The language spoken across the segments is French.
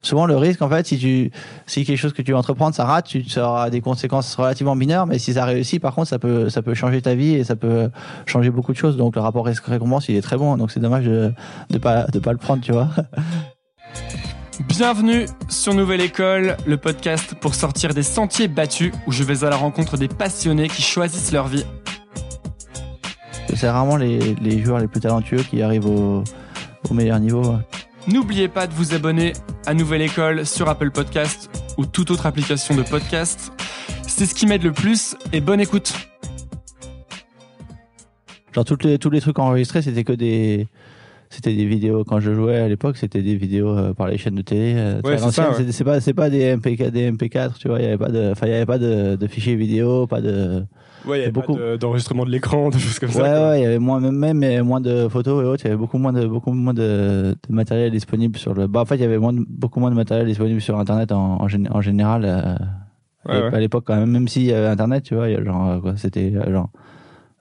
Souvent, le risque, en fait, si tu, si quelque chose que tu veux entreprendre, ça rate, tu ça aura des conséquences relativement mineures, mais si ça réussit, par contre, ça peut, ça peut changer ta vie et ça peut changer beaucoup de choses. Donc, le rapport risque-récompense, il est très bon. Donc, c'est dommage de, de pas, de pas le prendre, tu vois. Bienvenue sur Nouvelle École, le podcast pour sortir des sentiers battus où je vais à la rencontre des passionnés qui choisissent leur vie. C'est rarement les, les joueurs les plus talentueux qui arrivent au, au meilleur niveau. N'oubliez pas de vous abonner à Nouvelle École sur Apple Podcast ou toute autre application de podcast. C'est ce qui m'aide le plus et bonne écoute. Genre, tous les trucs enregistrés, c'était que des, c'était des vidéos. Quand je jouais à l'époque, c'était des vidéos euh, par les chaînes de télé. euh, Ouais, c'est ça, ouais. Pas, c'est pas des MP4, des MP4, tu vois. Il y avait pas de, enfin, il y avait pas de, de fichiers vidéo, pas de. Ouais, il y avait beaucoup d'enregistrement de l'écran, des choses comme Ouais, ouais, il y avait moins, même, même moins de photos et autres. Il y avait beaucoup moins de, beaucoup moins de, de matériel disponible sur le. Bah, en fait, il y avait moins de- beaucoup moins de matériel disponible sur Internet en, en, en général. euh. À l'époque, quand même, même s'il y avait Internet, tu vois, il y a genre, euh, quoi, c'était euh, genre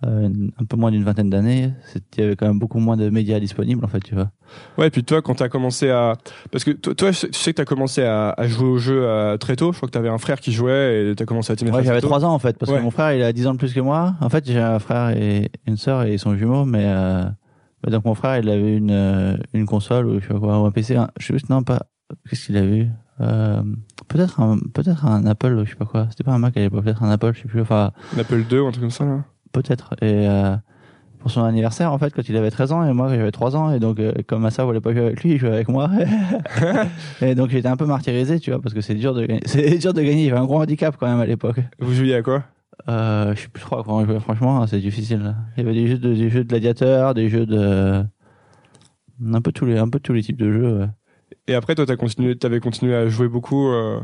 euh, un peu moins d'une vingtaine d'années. Il y avait quand même beaucoup moins de médias disponibles, en fait, tu vois. Ouais, et puis toi, quand t'as commencé à, parce que toi, tu sais que t'as commencé à, à jouer au jeu euh, très tôt. Je crois que t'avais un frère qui jouait et t'as commencé à t'y mettre. Ouais, j'avais tôt. 3 ans en fait, parce Ouais. que mon frère il a 10 ans de plus que moi. En fait, j'ai un frère et une sœur et ils sont jumeaux, mais euh, donc mon frère il avait une une console ou je sais quoi, ou un PC, un, je sais juste non pas qu'est-ce qu'il avait eu euh, peut-être un peut-être un Apple ou je sais pas quoi. C'était pas un Mac à l'époque, peut-être un Apple, je sais plus. Enfin Un Apple 2 ou un truc comme ça là. Peut-être et euh, pour son anniversaire en fait quand il avait 13 ans et moi j'avais 3 ans et donc euh, comme ma sœur voulait pas jouer avec lui il jouait avec moi et donc j'étais un peu martyrisé tu vois parce que c'est dur de gagner c'est dur de gagner il y avait un gros handicap quand même à l'époque Vous jouiez à quoi? Euh, je sais plus trop comment jouer, franchement, hein, c'est difficile. Il y avait des jeux de, des jeux de gladiateurs, des jeux de, un peu tous les, un peu tous les types de jeux. ouais. Et après, toi, t'as continué, t'avais continué à jouer beaucoup. euh,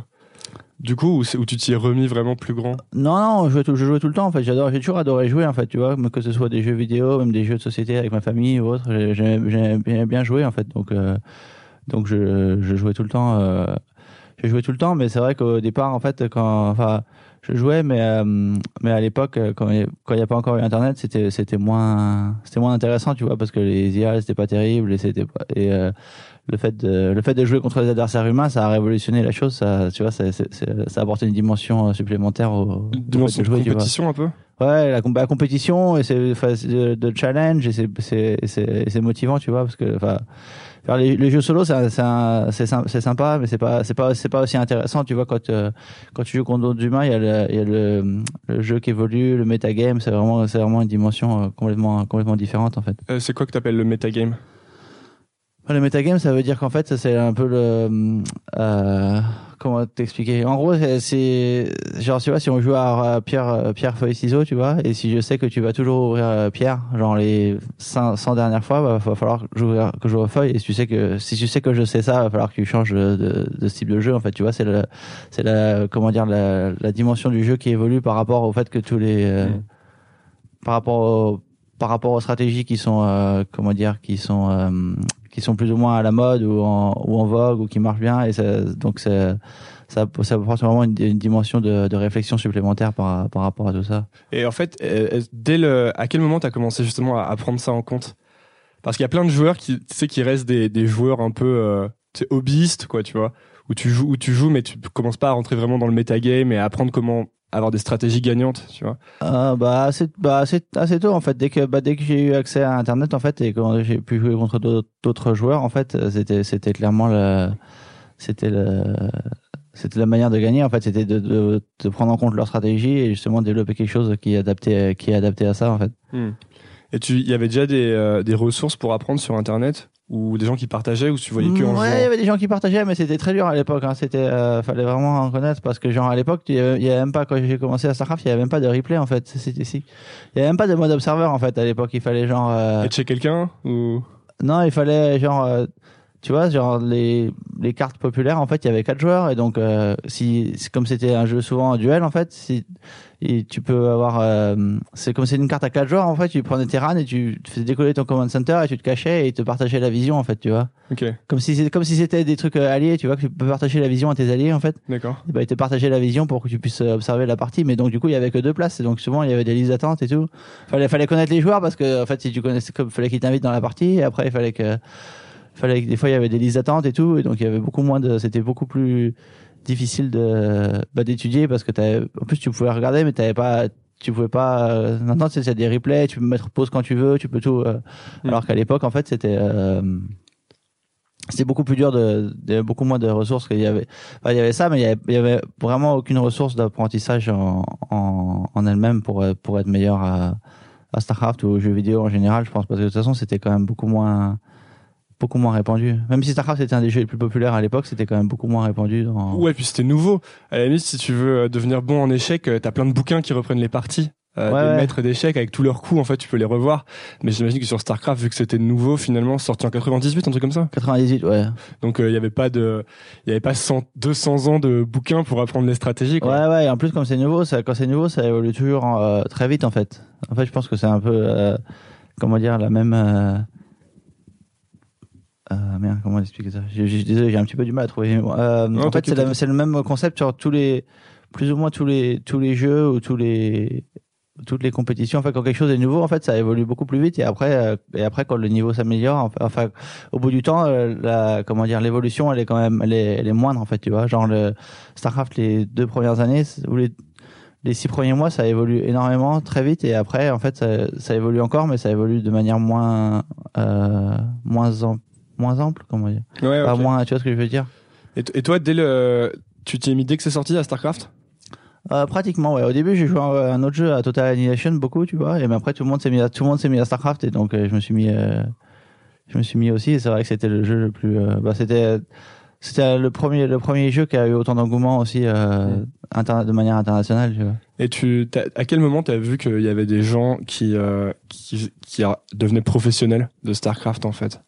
du coup, où tu t'y es remis vraiment plus grand? Non, non, je je jouais tout le temps, en fait. J'adore, j'ai toujours adoré jouer, en fait, tu vois, que ce soit des jeux vidéo, même des jeux de société avec ma famille ou autre. j'ai- J'aimais bien, jouer, en fait. Donc, euh, donc je, jouais tout le temps, euh, je tout le temps, mais c'est vrai qu'au départ, en fait, quand, enfin, je jouais, mais, euh, mais à l'époque, euh, quand il n'y a pas encore eu Internet, c'était, moins, moins intéressant, tu vois, parce que les IA, c'était pas terrible c'était et, le fait de, le fait de jouer contre des adversaires humains, ça a révolutionné la chose, ça, tu vois, ça, c'est- ça a apporté une dimension euh, supplémentaire au, dimension de de jouer, tu compétition un peu. Ouais, la, la compétition et c'est de, de challenge et c'est c'est c'est c'est motivant, tu vois, parce que enfin faire les, les jeux solo c'est c'est sympa, mais c'est pas c'est pas c'est pas aussi intéressant, tu vois, quand euh, quand tu joues contre d'autres humains, il y a le il y a le, le jeu qui évolue, le metagame, c'est vraiment c'est vraiment une dimension euh, complètement complètement différente en fait. Euh, c'est quoi que t'appelles le metagame? Le metagame, ça veut dire qu'en fait, c'est un peu le. Euh, comment t'expliquer? En gros, c'est-. Genre, tu vois, si on joue à, pierre, euh, pierre, feuille, ciseaux, tu vois, et si je sais que tu vas toujours ouvrir euh, pierre, genre les 100, 100 dernières fois, bah, va falloir que j'ouvre feuille. Et si tu sais que, si tu sais que je sais ça, va falloir que tu changes de, de, type de jeu, en fait, tu vois, c'est le, c'est la, comment dire, la, la dimension du jeu qui évolue par rapport au fait que tous les. euh, Mm. Par rapport au, par rapport aux stratégies qui sont, euh, comment dire, qui sont. euh, qui sont plus ou moins à la mode ou en, ou en vogue ou qui marchent bien. Et ça, donc, ça, ça, apporte vraiment une, dimension de, réflexion supplémentaire par, par rapport à tout ça. Et en fait, euh, dès le, à quel moment tu as commencé justement à, à, prendre ça en compte? Parce qu'il y a plein de joueurs qui, tu sais, qui restent des, des joueurs un peu euh, hobbyistes, quoi, tu vois, où tu joues, où tu joues, mais tu commences pas à rentrer vraiment dans le metagame et à apprendre comment avoir des stratégies gagnantes, tu vois euh, Bah assez, bah assez, assez tôt en fait. Dès que bah, dès que j'ai eu accès à Internet en fait et quand j'ai pu jouer contre d'autres joueurs en fait, c'était c'était clairement le, c'était le, c'était la manière de gagner en fait. C'était de, de, de, prendre en compte leur stratégie et justement développer quelque chose qui est adapté qui est adapté à ça en fait. Hmm. Et tu, il y avait déjà des, euh, des ressources pour apprendre sur Internet? Ou des gens qui partageaient ou tu voyais que en ouais il y avait des gens qui partageaient mais c'était très dur à l'époque hein. c'était euh, fallait vraiment en connaître parce que genre à l'époque il y avait même pas quand j'ai commencé à Starcraft il y avait même pas de replay en fait c'était si il y avait même pas de mode observeur en fait à l'époque il fallait genre euh... et chez quelqu'un ou? Non il fallait genre euh, tu vois genre les les cartes populaires en fait il y avait quatre joueurs et donc euh, si comme c'était un jeu souvent en duel en fait si et tu peux avoir euh, c'est comme c'est une carte à quatre joueurs en fait tu prenais tes RAN et tu faisais décoller ton command center et tu te cachais et te partageais la vision en fait tu vois. Okay. comme si c'était comme si c'était des trucs euh, alliés tu vois que tu peux partager la vision à tes alliés en fait. D'accord. Et bah ils te partageaient la vision pour que tu puisses observer la partie mais donc du coup il y avait que deux places et donc souvent il y avait des listes d'attente et tout. Fallait fallait connaître les joueurs parce que en fait si tu connaissais comme fallait qu'ils t'invitent dans la partie et après il fallait que fallait des fois il y avait des listes d'attente et tout et donc il y avait beaucoup moins de c'était beaucoup plus difficile de bah, d'étudier parce que t'avais en plus tu pouvais regarder mais t'avais pas tu pouvais pas euh, maintenant c'est des replays tu peux mettre pause quand tu veux tu peux tout euh, mm. alors qu'à l'époque en fait c'était euh, c'était beaucoup plus dur de, de beaucoup moins de ressources qu'il y avait enfin, il y avait ça mais il y avait, il y avait vraiment aucune ressource d'apprentissage en, en, en elle-même pour pour être meilleur à, à Starcraft ou aux jeux vidéo en général je pense parce que de toute façon c'était quand même beaucoup moins beaucoup moins répandu. Même si StarCraft était un des jeux les plus populaires à l'époque, c'était quand même beaucoup moins répandu. Dans... Ouais, puis c'était nouveau. À la limite, si tu veux devenir bon en échecs, t'as plein de bouquins qui reprennent les parties. Euh, Ouais, des ouais. maîtres d'échecs avec tous leurs coups, en fait, tu peux les revoir. Mais j'imagine que sur StarCraft, vu que c'était nouveau, finalement, sorti en 98, un truc comme ça. 98, ouais. Donc, il y avait pas de, il y avait pas 100, 200 ans de bouquins pour apprendre les stratégies, quoi. Ouais, ouais. Et en plus, comme c'est nouveau, ça, quand c'est nouveau, ça évolue toujours euh, très vite, en fait. En fait, je pense que c'est un peu, euh, comment dire, la même. Euh... Merde, comment expliquer ça? Je, je, Désolé, j'ai un petit peu du mal à trouver. Euh, Non, en fait, c'est le même concept sur tous les, plus ou moins tous les tous les jeux ou tous les toutes les compétitions. En fait, quand quelque chose est nouveau, en fait, ça évolue beaucoup plus vite. Et après, euh, et après, quand le niveau s'améliore, enfin, au bout du temps, euh, la, comment dire, l'évolution, elle est quand même, elle est, elle est moindre, en fait, tu vois. Genre le Starcraft, les deux premières années ou les les six premiers mois, ça évolue énormément, très vite, et après, en fait, ça, ça évolue encore, mais ça évolue de manière moins, euh, moins, am- moins ample, comment dire. Ouais, Pas ok. moins, tu vois ce que je veux dire Et, toi, dès le, tu t'y es mis dès que c'est sorti à StarCraft? Euh, pratiquement, ouais. Au début, j'ai joué à un autre jeu, à Total Annihilation, beaucoup, tu vois. Et mais après, tout le monde s'est mis à, tout le monde s'est mis à Starcraft, et donc euh, je me suis mis, euh, je me suis mis aussi. Et c'est vrai que c'était le jeu le plus, bah, c'était, c'était le premier, le premier jeu qui a eu autant d'engouement aussi, euh, de manière internationale, tu vois. Et tu, à quel moment t'as vu qu'il y avait des gens qui, qui, qui devenaient professionnels de StarCraft, en fait?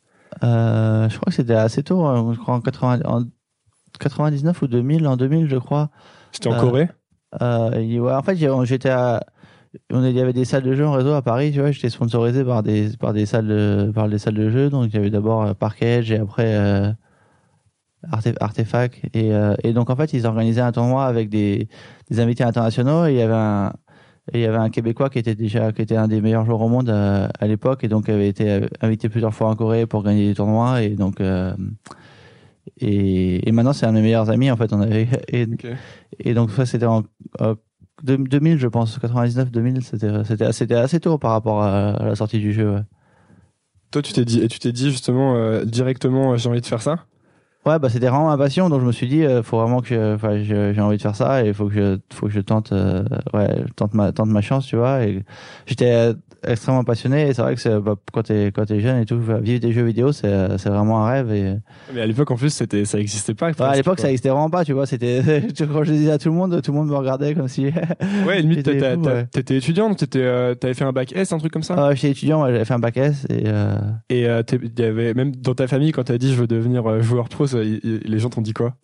Euh, je crois que c'était assez tôt, hein, je crois en, 80, en 99 ou 2000, en 2000, je crois. C'était en Euh, Corée? Euh, ouais, en fait, j'étais à, on il y avait des salles de jeux en réseau à Paris, tu vois. J'étais sponsorisé par des, par des salles de, par des salles de jeux. Donc, il y avait d'abord Park Edge et après, euh, Arte- Artefact. Et, euh, et donc, en fait, ils organisaient un tournoi avec des, des invités internationaux et il y avait un, et il y avait un Québécois qui était déjà, qui était un des meilleurs joueurs au monde euh, à l'époque. Et donc avait été euh, invité plusieurs fois en Corée pour gagner des tournois. Et donc, euh, et, et maintenant c'est un de mes meilleurs amis en fait. On avait, et, donc ça c'était en deux- 2000 je pense. 99 2000 c'était c'était assez tôt par rapport à, à la sortie du jeu. Ouais, Toi, tu t'es dit, et tu t'es dit justement euh, directement, j'ai envie de faire ça? Ouais bah c'était vraiment ma passion donc je me suis dit euh, faut vraiment que enfin j'ai envie de faire ça et faut que je faut que je tente euh, ouais tente ma tente ma chance tu vois et j'étais extrêmement passionné et c'est vrai que bah, quand t'es quand t'es jeune et tout vivre des jeux vidéo c'est euh, c'est vraiment un rêve et Mais à l'époque, en plus, c'était, ça existait pas. Ouais, à l'époque ça existait vraiment pas tu vois c'était quand je le disais à tout le monde tout le monde me regardait comme si Ouais, limite, ouais. t'étais étudiant, donc t'étais, euh, t'avais fait un bac S, un truc comme ça. Ah, j'étais étudiant ouais, j'avais fait un bac S et euh, Et euh, y avait même dans ta famille, quand t'as dit je veux devenir euh, joueur pro, ça, les gens t'ont dit quoi?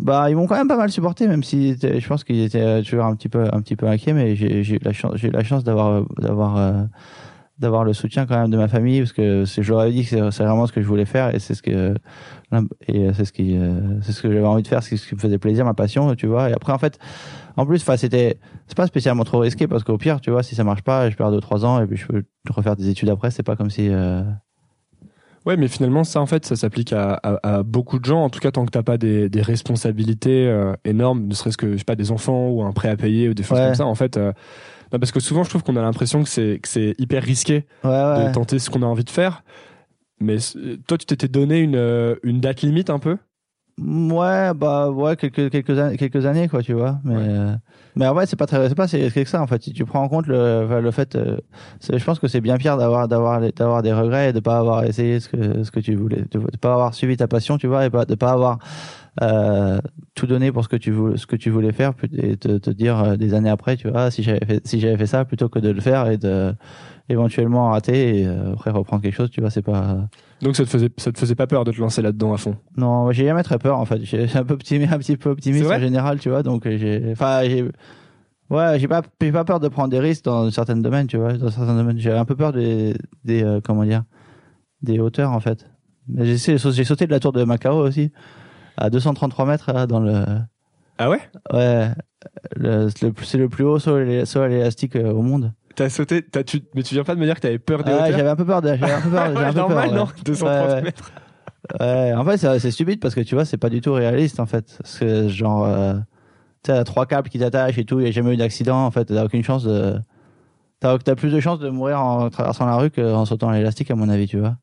Bah, ils m'ont quand même pas mal supporté, même si je pense qu'ils étaient toujours un petit peu, un petit peu inquiets, mais j'ai eu la chance, j'ai eu la chance d'avoir, d'avoir, euh, d'avoir le soutien quand même de ma famille parce que je leur ai dit que c'est- vraiment ce que je voulais faire et c'est ce que ce qui euh, ce que j'avais envie de faire c'est ce qui me faisait plaisir ma passion tu vois. Et après en fait en plus enfin c'était c'est pas spécialement trop risqué parce qu'au pire tu vois si ça marche pas je perds deux trois ans et puis je peux refaire des études après c'est pas comme si euh, Ouais, mais finalement, ça, en fait, ça s'applique à, à, à beaucoup de gens. En tout cas, tant que t'as pas des, des responsabilités euh, énormes, ne serait-ce que, je sais pas, des enfants ou un prêt à payer ou des choses Ouais. comme ça, en fait. euh, non, parce que souvent, je trouve qu'on a l'impression que c'est, hyper risqué ouais ouais de tenter ce qu'on a envie de faire. Mais euh, toi, tu t'étais donné une, une date limite un peu? Ouais, bah ouais, quelques quelques années, quelques années quoi, tu vois. Mais Ouais. euh, mais en vrai, c'est pas très, c'est pas c'est que ça en fait. Si tu prends en compte le le fait, euh, je pense que c'est bien pire d'avoir d'avoir d'avoir des regrets et de pas avoir essayé ce que ce que tu voulais, de, de pas avoir suivi ta passion, tu vois, et pas de pas avoir euh, tout donné pour ce que tu voulais ce que tu voulais faire et te, te dire euh, des années après, tu vois, ah, si j'avais fait si j'avais fait ça plutôt que de le faire et de éventuellement rater et euh, après reprendre quelque chose, tu vois, c'est pas Donc, ça te, faisait, ça te faisait pas peur de te lancer là-dedans à fond? Non, j'ai jamais très peur en fait. J'ai un peu optimiste, un petit peu optimiste en général, tu vois. Donc euh, j'ai, enfin j'ai, ouais, j'ai pas, j'ai pas peur de prendre des risques dans certains domaines, tu vois. Dans certains domaines, j'ai un peu peur des, des, euh, comment dire, des hauteurs en fait. Mais j'ai, sauté de la tour de Macao aussi à 233 mètres là, dans le, Ah ouais? Ouais, le, c'est le, plus haut saut, saut à l'élastique euh, au monde. T'as sauté, tu, mais tu viens pas de me dire que t'avais peur des hauteurs j'avais un peu peur de, j'avais un peu peur, un Ouais, peu normal, non 230 Ouais, mètres. Ouais, en fait, c'est stupide parce que tu vois, c'est pas du tout réaliste en fait. Parce que genre, euh, tu as trois câbles qui t'attachent et tout, il n'y a jamais eu d'accident. En fait, t'as aucune chance de. T'as as plus de chances de mourir en traversant la rue qu'en sautant à l'élastique, à mon avis, tu vois.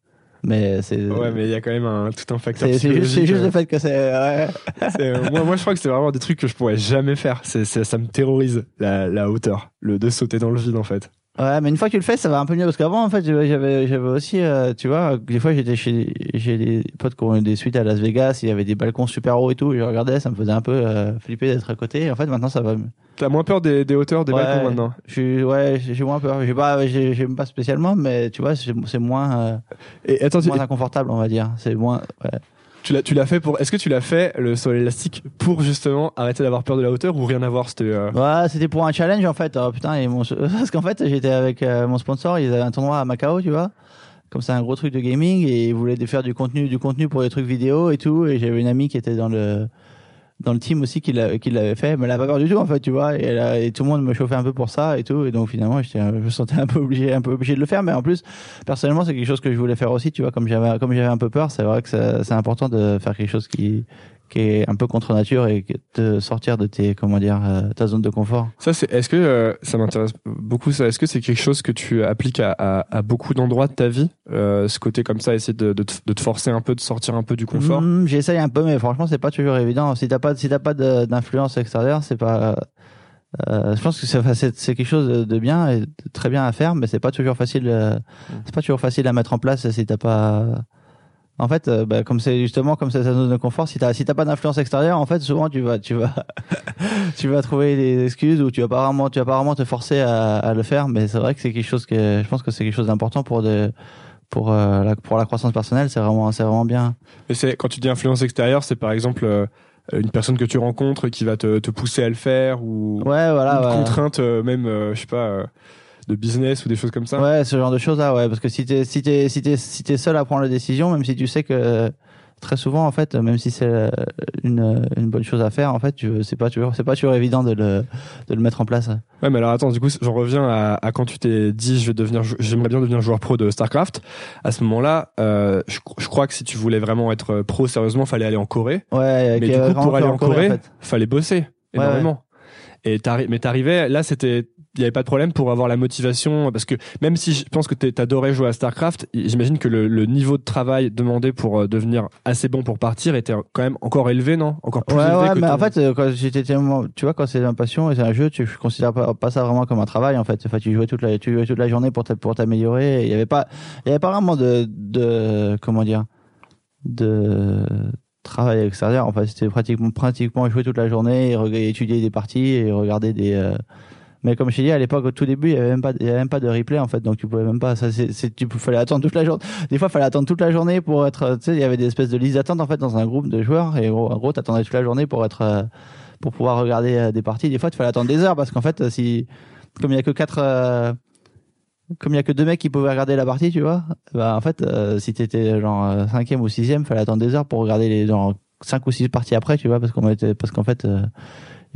Mais c'est. Ouais, mais il y a quand même un, tout un facteur c'est juste, euh. le fait que c'est. Ouais. C'est, euh, moi, moi, je crois que c'est vraiment des trucs que je pourrais jamais faire. C'est- ça me terrorise, la, la hauteur. Le de sauter dans le vide, en fait. Ouais, mais une fois que tu le fais, ça va un peu mieux parce qu'avant, en fait, j'avais, j'avais aussi, euh, tu vois, des fois, j'étais chez, j'ai des potes qui ont eu des suites à Las Vegas, il y avait des balcons super hauts et tout, et je regardais, ça me faisait un peu euh, flipper d'être à côté. Et en fait, maintenant, ça va mieux. T'as moins peur des, des hauteurs des Ouais. balcons maintenant? Je ouais, j'ai moins peur. J'ai pas, j'ai- j'aime pas spécialement, mais tu vois, c'est moins, euh, Et attends, moins inconfortable, on va dire. C'est moins, ouais. Tu l'as, fait pour. Est-ce que tu l'as fait le saut à l'élastique pour justement arrêter d'avoir peur de la hauteur ou rien à voir C'était. euh, Ouais, c'était pour un challenge en fait. Oh, putain, et parce qu'en fait, j'étais avec euh, mon sponsor, ils avaient un tournoi à Macao, tu vois. Comme c'est un gros truc de gaming et ils voulaient faire du contenu, du contenu pour les trucs vidéo et tout. Et j'avais une amie qui était dans le dans le team aussi qui l'a- qui l'avait fait, mais elle a pas peur du tout en fait, tu vois. Et, tout le monde me chauffait un peu pour ça et tout. Et donc finalement, je me sentais un peu obligé, un peu obligé de le faire. Mais en plus, personnellement, c'est quelque chose que je voulais faire aussi, tu vois. Comme j'avais, comme j'avais un peu peur, c'est vrai que c'est important de faire quelque chose qui qui est un peu contre nature et de sortir de tes comment dire euh, ta zone de confort. Ça, c'est. Est-ce que euh, ça m'intéresse beaucoup ça Est-ce que c'est quelque chose que tu appliques à, à, à beaucoup d'endroits de ta vie euh, Ce côté comme ça, essayer de, de, te, de te forcer un peu, de sortir un peu du confort? Mm, J'essaye un peu, mais franchement, c'est pas toujours évident. Si t'as pas, si t'as pas d'influence extérieure, c'est pas. euh, je pense que c'est quelque chose de, de bien et de très bien à faire, mais c'est pas toujours facile. euh, c'est pas toujours facile à mettre en place si t'as pas. En fait, euh, bah, comme c'est justement comme c'est ta zone de confort, si t'as si t'as pas d'influence extérieure, en fait, souvent tu vas tu vas tu vas trouver des excuses ou tu vas pas vraiment tu vas pas vraiment te forcer à, à le faire. Mais c'est vrai que c'est quelque chose que je pense que c'est quelque chose d'important pour de pour euh, la pour la croissance personnelle. C'est vraiment c'est vraiment bien. Mais c'est quand tu dis influence extérieure, c'est par exemple euh, une personne que tu rencontres qui va te, te pousser à le faire ou Ouais, voilà. une ouais. contrainte même, je sais pas, de business ou des choses comme ça. Ouais, ce genre de choses là, ouais, parce que si t'es si t'es si t'es si t'es seul à prendre la décision, même si tu sais que euh, très souvent en fait, même si c'est euh, une une bonne chose à faire, en fait, tu c'est pas toujours c'est pas toujours évident de le de le mettre en place. Ouais, mais alors attends, du coup, j'en reviens à, à quand tu t'es dit, je vais devenir, j'aimerais bien devenir joueur pro de Starcraft. À ce moment-là, euh, je, je crois que si tu voulais vraiment être pro sérieusement, fallait aller en Corée. Ouais, Mais du coup, vraiment pour aller en Corée, en fait. fallait bosser Ouais, énormément. Et t'arri- mais t'arrivais, là, c'était, il y avait pas de problème pour avoir la motivation, parce que même si je pense que t'adorais jouer à Starcraft, j'imagine que le, le niveau de travail demandé pour euh, devenir assez bon pour partir était quand même encore élevé, non? Encore plus Ouais, élevé ouais, que mais ton- en fait, euh, quand j'étais tu vois, quand c'est une passion et c'est un jeu, tu je considère pas, pas ça vraiment comme un travail, en fait. Enfin, tu jouais toute la, tu jouais toute la journée pour pour t'améliorer. Il y avait pas, il y avait pas vraiment de, de, comment dire, de travail extérieur. Enfin, c'était pratiquement, pratiquement jouer toute la journée et étudier des parties et regarder des, euh, mais comme je t'ai dit, à l'époque, au tout début, il y avait avait même pas de replay, en fait. Donc, tu pouvais même pas, ça, c'est, tu fallait attendre toute la journée. Des fois, il fallait attendre toute la journée pour être, tu sais, il y avait des espèces de listes d'attente, en fait, dans un groupe de joueurs. Et en gros, t'attendais toute la journée pour être, euh, pour pouvoir regarder euh, des parties. Des fois, il fallait attendre des heures parce qu'en fait, euh, si, comme il y a que quatre, comme il y a que deux mecs qui pouvaient regarder la partie, tu vois, bah en fait, euh, si t'étais genre cinquième ou sixième, fallait attendre des heures pour regarder les genre cinq ou six parties après, tu vois, parce qu'on était, parce qu'en fait,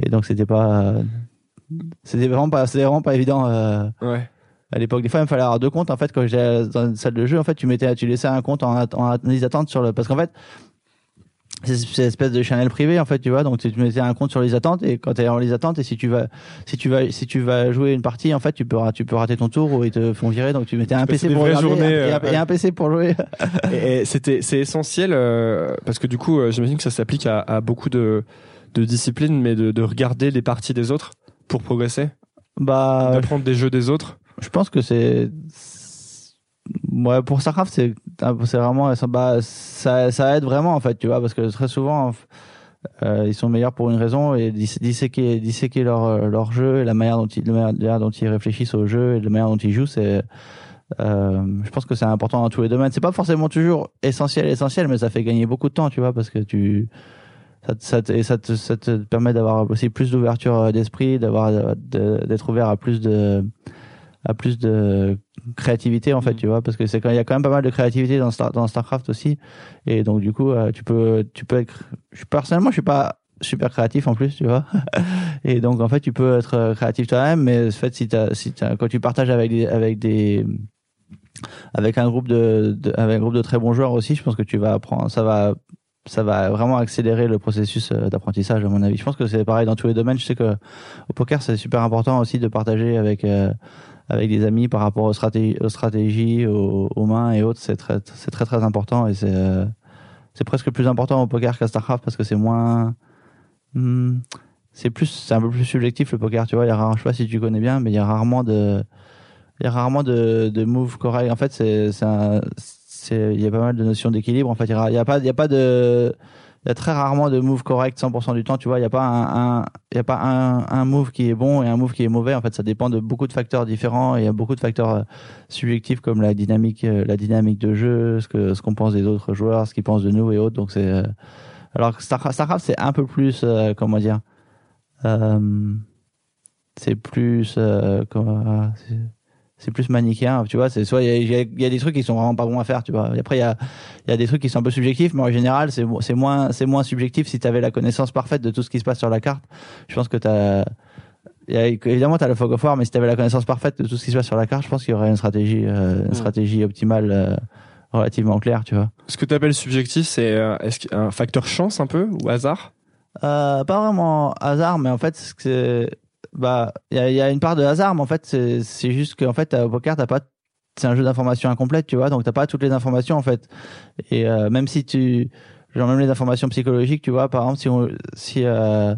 et donc c'était pas, c'était vraiment pas, c'était vraiment pas évident. Euh, Ouais. à l'époque, des fois, il me fallait avoir deux comptes. En fait, quand j'étais dans une salle de jeu, en fait, tu mettais, tu laissais un compte en, en liste d'attente sur le, parce qu'en fait, c'est une espèce de channel privé, en fait, tu vois. Donc, tu mettais un compte sur les attentes et quand tu es en les attentes et si tu vas, si tu vas, si tu vas jouer une partie, en fait, tu peux, tu peux rater ton tour ou ils te font virer. Donc, tu mettais un PC pour regarder journées, et, un, euh, et un PC pour jouer. Et, et c'était c'est essentiel euh, parce que du coup, euh, j'imagine que ça s'applique à, à beaucoup de, de disciplines, mais de, de regarder les parties des autres pour progresser, bah, d'apprendre des jeux des autres. je pense que c'est ouais pour Starcraft c'est c'est vraiment ça, bah, ça ça aide vraiment en fait tu vois parce que très souvent euh, ils sont meilleurs pour une raison et dis- disséquer disséquer leur leur jeu et la manière dont ils la manière dont ils réfléchissent au jeu et la manière dont ils jouent c'est euh, je pense que c'est important dans tous les domaines c'est pas forcément toujours essentiel essentiel mais ça fait gagner beaucoup de temps tu vois parce que tu ça, te- ça, te- et ça, te, ça te permet d'avoir aussi plus d'ouverture euh, d'esprit d'avoir de- d'être ouvert à plus de à plus de créativité en fait Mhm. tu vois parce que c'est quand il y a quand même pas mal de créativité dans Star, dans Starcraft aussi et donc du coup euh, tu peux tu peux être je, personnellement je suis pas super créatif en plus tu vois et donc en fait tu peux être euh, créatif toi-même mais en fait si t'as si quand tu partages avec des avec des avec un groupe de, de avec un groupe de très bons joueurs aussi je pense que tu vas apprendre ça va ça va vraiment accélérer le processus euh, d'apprentissage à mon avis je pense que c'est pareil dans tous les domaines je sais que au poker c'est super important aussi de partager avec euh, avec des amis par rapport aux stratégies, aux, mains et autres, c'est très, c'est très très important et c'est, euh, c'est presque plus important au poker qu'à Starcraft parce que c'est moins, hmm, c'est plus, c'est un peu plus subjectif le poker, tu vois. Il y a je sais pas si tu connais bien, mais il y a rarement de, il y a rarement de, de moves corrects. En fait, c'est, c'est, il y a pas mal de notions d'équilibre. En fait, il y a, pas, il y a pas de, il y a très rarement de move correct 100% du temps, tu vois. Il y a pas un, il y a pas un, move qui est bon et un move qui est mauvais. En fait, ça dépend de beaucoup de facteurs différents il y a beaucoup de facteurs euh, subjectifs comme la dynamique, euh, la dynamique de jeu, ce que, ce qu'on pense des autres joueurs, ce qu'ils pensent de nous et autres. Donc c'est, euh, alors que Starcraft, c'est un peu plus, comment dire, c'est plus, euh, comment, c'est- plus manichéen, tu vois. C'est soit il y a, y y des trucs qui sont vraiment pas bons à faire, tu vois. Et après il y a, il y a des trucs qui sont un peu subjectifs, mais en général c'est c'est moins c'est moins subjectif si tu avais la connaissance parfaite de tout ce qui se passe sur la carte. Je pense que t'as évidemment tu as le fog of war, mais si tu avais la connaissance parfaite de tout ce qui se passe sur la carte, je pense qu'il y aurait une stratégie euh, une Mm. stratégie optimale euh, relativement claire, tu vois. Ce que tu appelles subjectif, c'est euh, est-ce un facteur chance un peu ou hasard? Euh, pas vraiment hasard, mais en fait, c'est bah il y a, une part de hasard, mais en fait c'est juste qu'en fait au poker t'as pas c'est un jeu d'informations incomplète, tu vois, donc t'as pas toutes les informations en fait. Et euh, même si tu genre même les informations psychologiques, tu vois, par exemple si on si euh,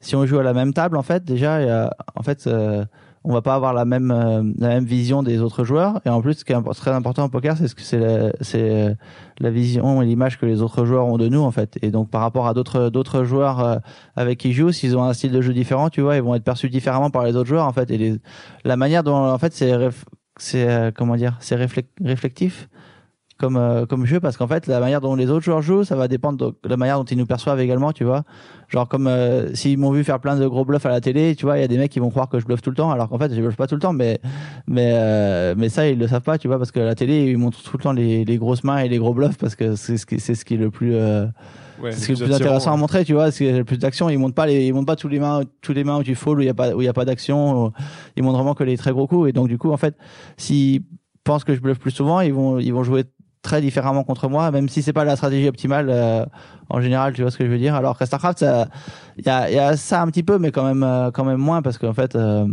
si on joue à la même table en fait déjà en fait euh, on va pas avoir la même euh, la même vision des autres joueurs. Et en plus ce qui est très important au poker c'est ce que c'est la, c'est euh, la vision et l'image que les autres joueurs ont de nous en fait. Et donc par rapport à d'autres d'autres joueurs euh, avec qui ils jouent s'ils ont un style de jeu différent tu vois ils vont être perçus différemment par les autres joueurs en fait. Et les, la manière dont en fait c'est c'est euh, comment dire c'est réflec- réflectif comme euh, comme jeu parce qu'en fait la manière dont les autres joueurs jouent ça va dépendre de la manière dont ils nous perçoivent également tu vois. Genre comme euh, s'ils m'ont vu faire plein de gros bluffs à la télé tu vois il y a des mecs qui vont croire que je bluffe tout le temps alors qu'en fait je bluffe pas tout le temps mais mais euh, mais ça ils le savent pas tu vois parce que la télé ils montrent tout le temps les, les grosses mains et les gros bluffs parce que c'est ce qui c'est ce qui est le plus euh, ouais, c'est ce qui est le plus intéressant à montrer tu vois c'est le plus d'action ils montrent pas les ils montrent pas tous les mains tous les mains où tu fold où il y a pas où il y a pas d'action ils montrent vraiment que les très gros coups et donc du coup en fait s'ils pensent que je bluffe plus souvent ils vont ils vont jouer très différemment contre moi même si c'est pas la stratégie optimale euh, en général tu vois ce que je veux dire. Alors qu'à Starcraft il y a ça un petit peu mais quand même euh, quand même moins parce qu'en fait euh,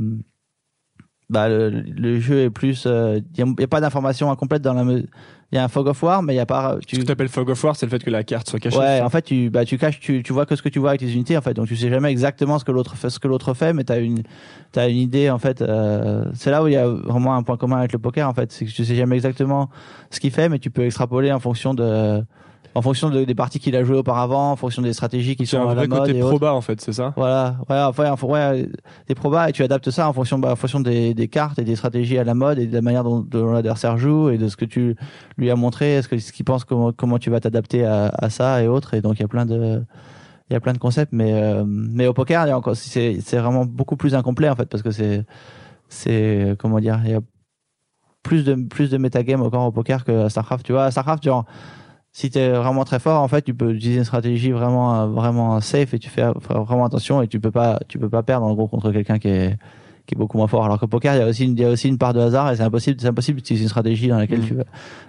bah le, jeu est plus il y, a- a pas d'information incomplète dans la me- il y a un fog of war mais il y a pas Ce que tu appelles fog of war, c'est le fait que la carte soit cachée. Ouais, en fait, tu, bah, tu caches, tu, tu vois que ce que tu vois avec les unités, en fait. Donc, tu sais jamais exactement ce que l'autre fait, ce que l'autre fait, mais t'as une, t'as une idée, en fait. Euh, c'est là où il y a vraiment un point commun avec le poker, en fait. C'est que tu sais jamais exactement ce qu'il fait, mais tu peux extrapoler en fonction de, en fonction de- des parties qu'il a jouées auparavant, en fonction des stratégies qui c'est sont un à la vrai mode côté et autres. proba en fait, c'est ça? Voilà, ouais, enfin, ouais, des probas et tu adaptes ça en fonction, bah, en fonction des, des cartes et des stratégies à la mode et de la manière dont, dont l'adversaire joue et de ce que tu lui as montré, est-ce que ce qu'il pense comment comment tu vas t'adapter à, à ça et autres et donc il y a plein de il y a plein de concepts mais euh, mais au poker c'est c'est vraiment beaucoup plus incomplet en fait parce que c'est c'est comment dire il y a plus de plus de metagame encore au poker que à Starcraft. Tu vois, à Starcraft, genre si t'es vraiment très fort, en fait, tu peux utiliser une stratégie vraiment vraiment safe et tu fais vraiment attention et tu peux pas tu peux pas perdre en gros contre quelqu'un qui est qui est beaucoup moins fort. Alors qu'au poker, il y a aussi une, il y a aussi une part de hasard et c'est impossible, c'est impossible d'utiliser une stratégie dans laquelle Mm. tu vas,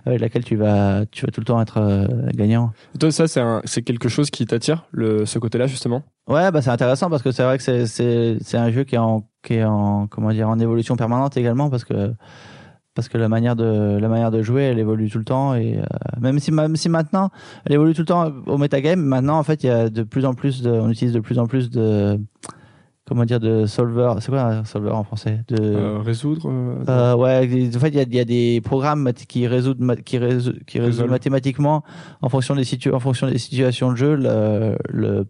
avec laquelle tu vas, tu vas tout le temps être euh, gagnant. Toi, ça, c'est c'est quelque chose qui t'attire, le ce côté-là justement? Ouais, bah c'est intéressant parce que c'est vrai que c'est c'est c'est un jeu qui est en qui est en comment dire en évolution permanente également parce que parce que la manière de la manière de jouer elle évolue tout le temps et euh, même si même si maintenant elle évolue tout le temps au metagame maintenant en fait il y a de plus en plus de on utilise de plus en plus de comment dire de solver c'est quoi un solver en français? De Euh, résoudre. euh, euh, ouais, en fait, il y a, il y a des programmes qui résoudent, qui résoudent, qui résoudent mathématiquement en fonction des situ en fonction des situations de jeu le, le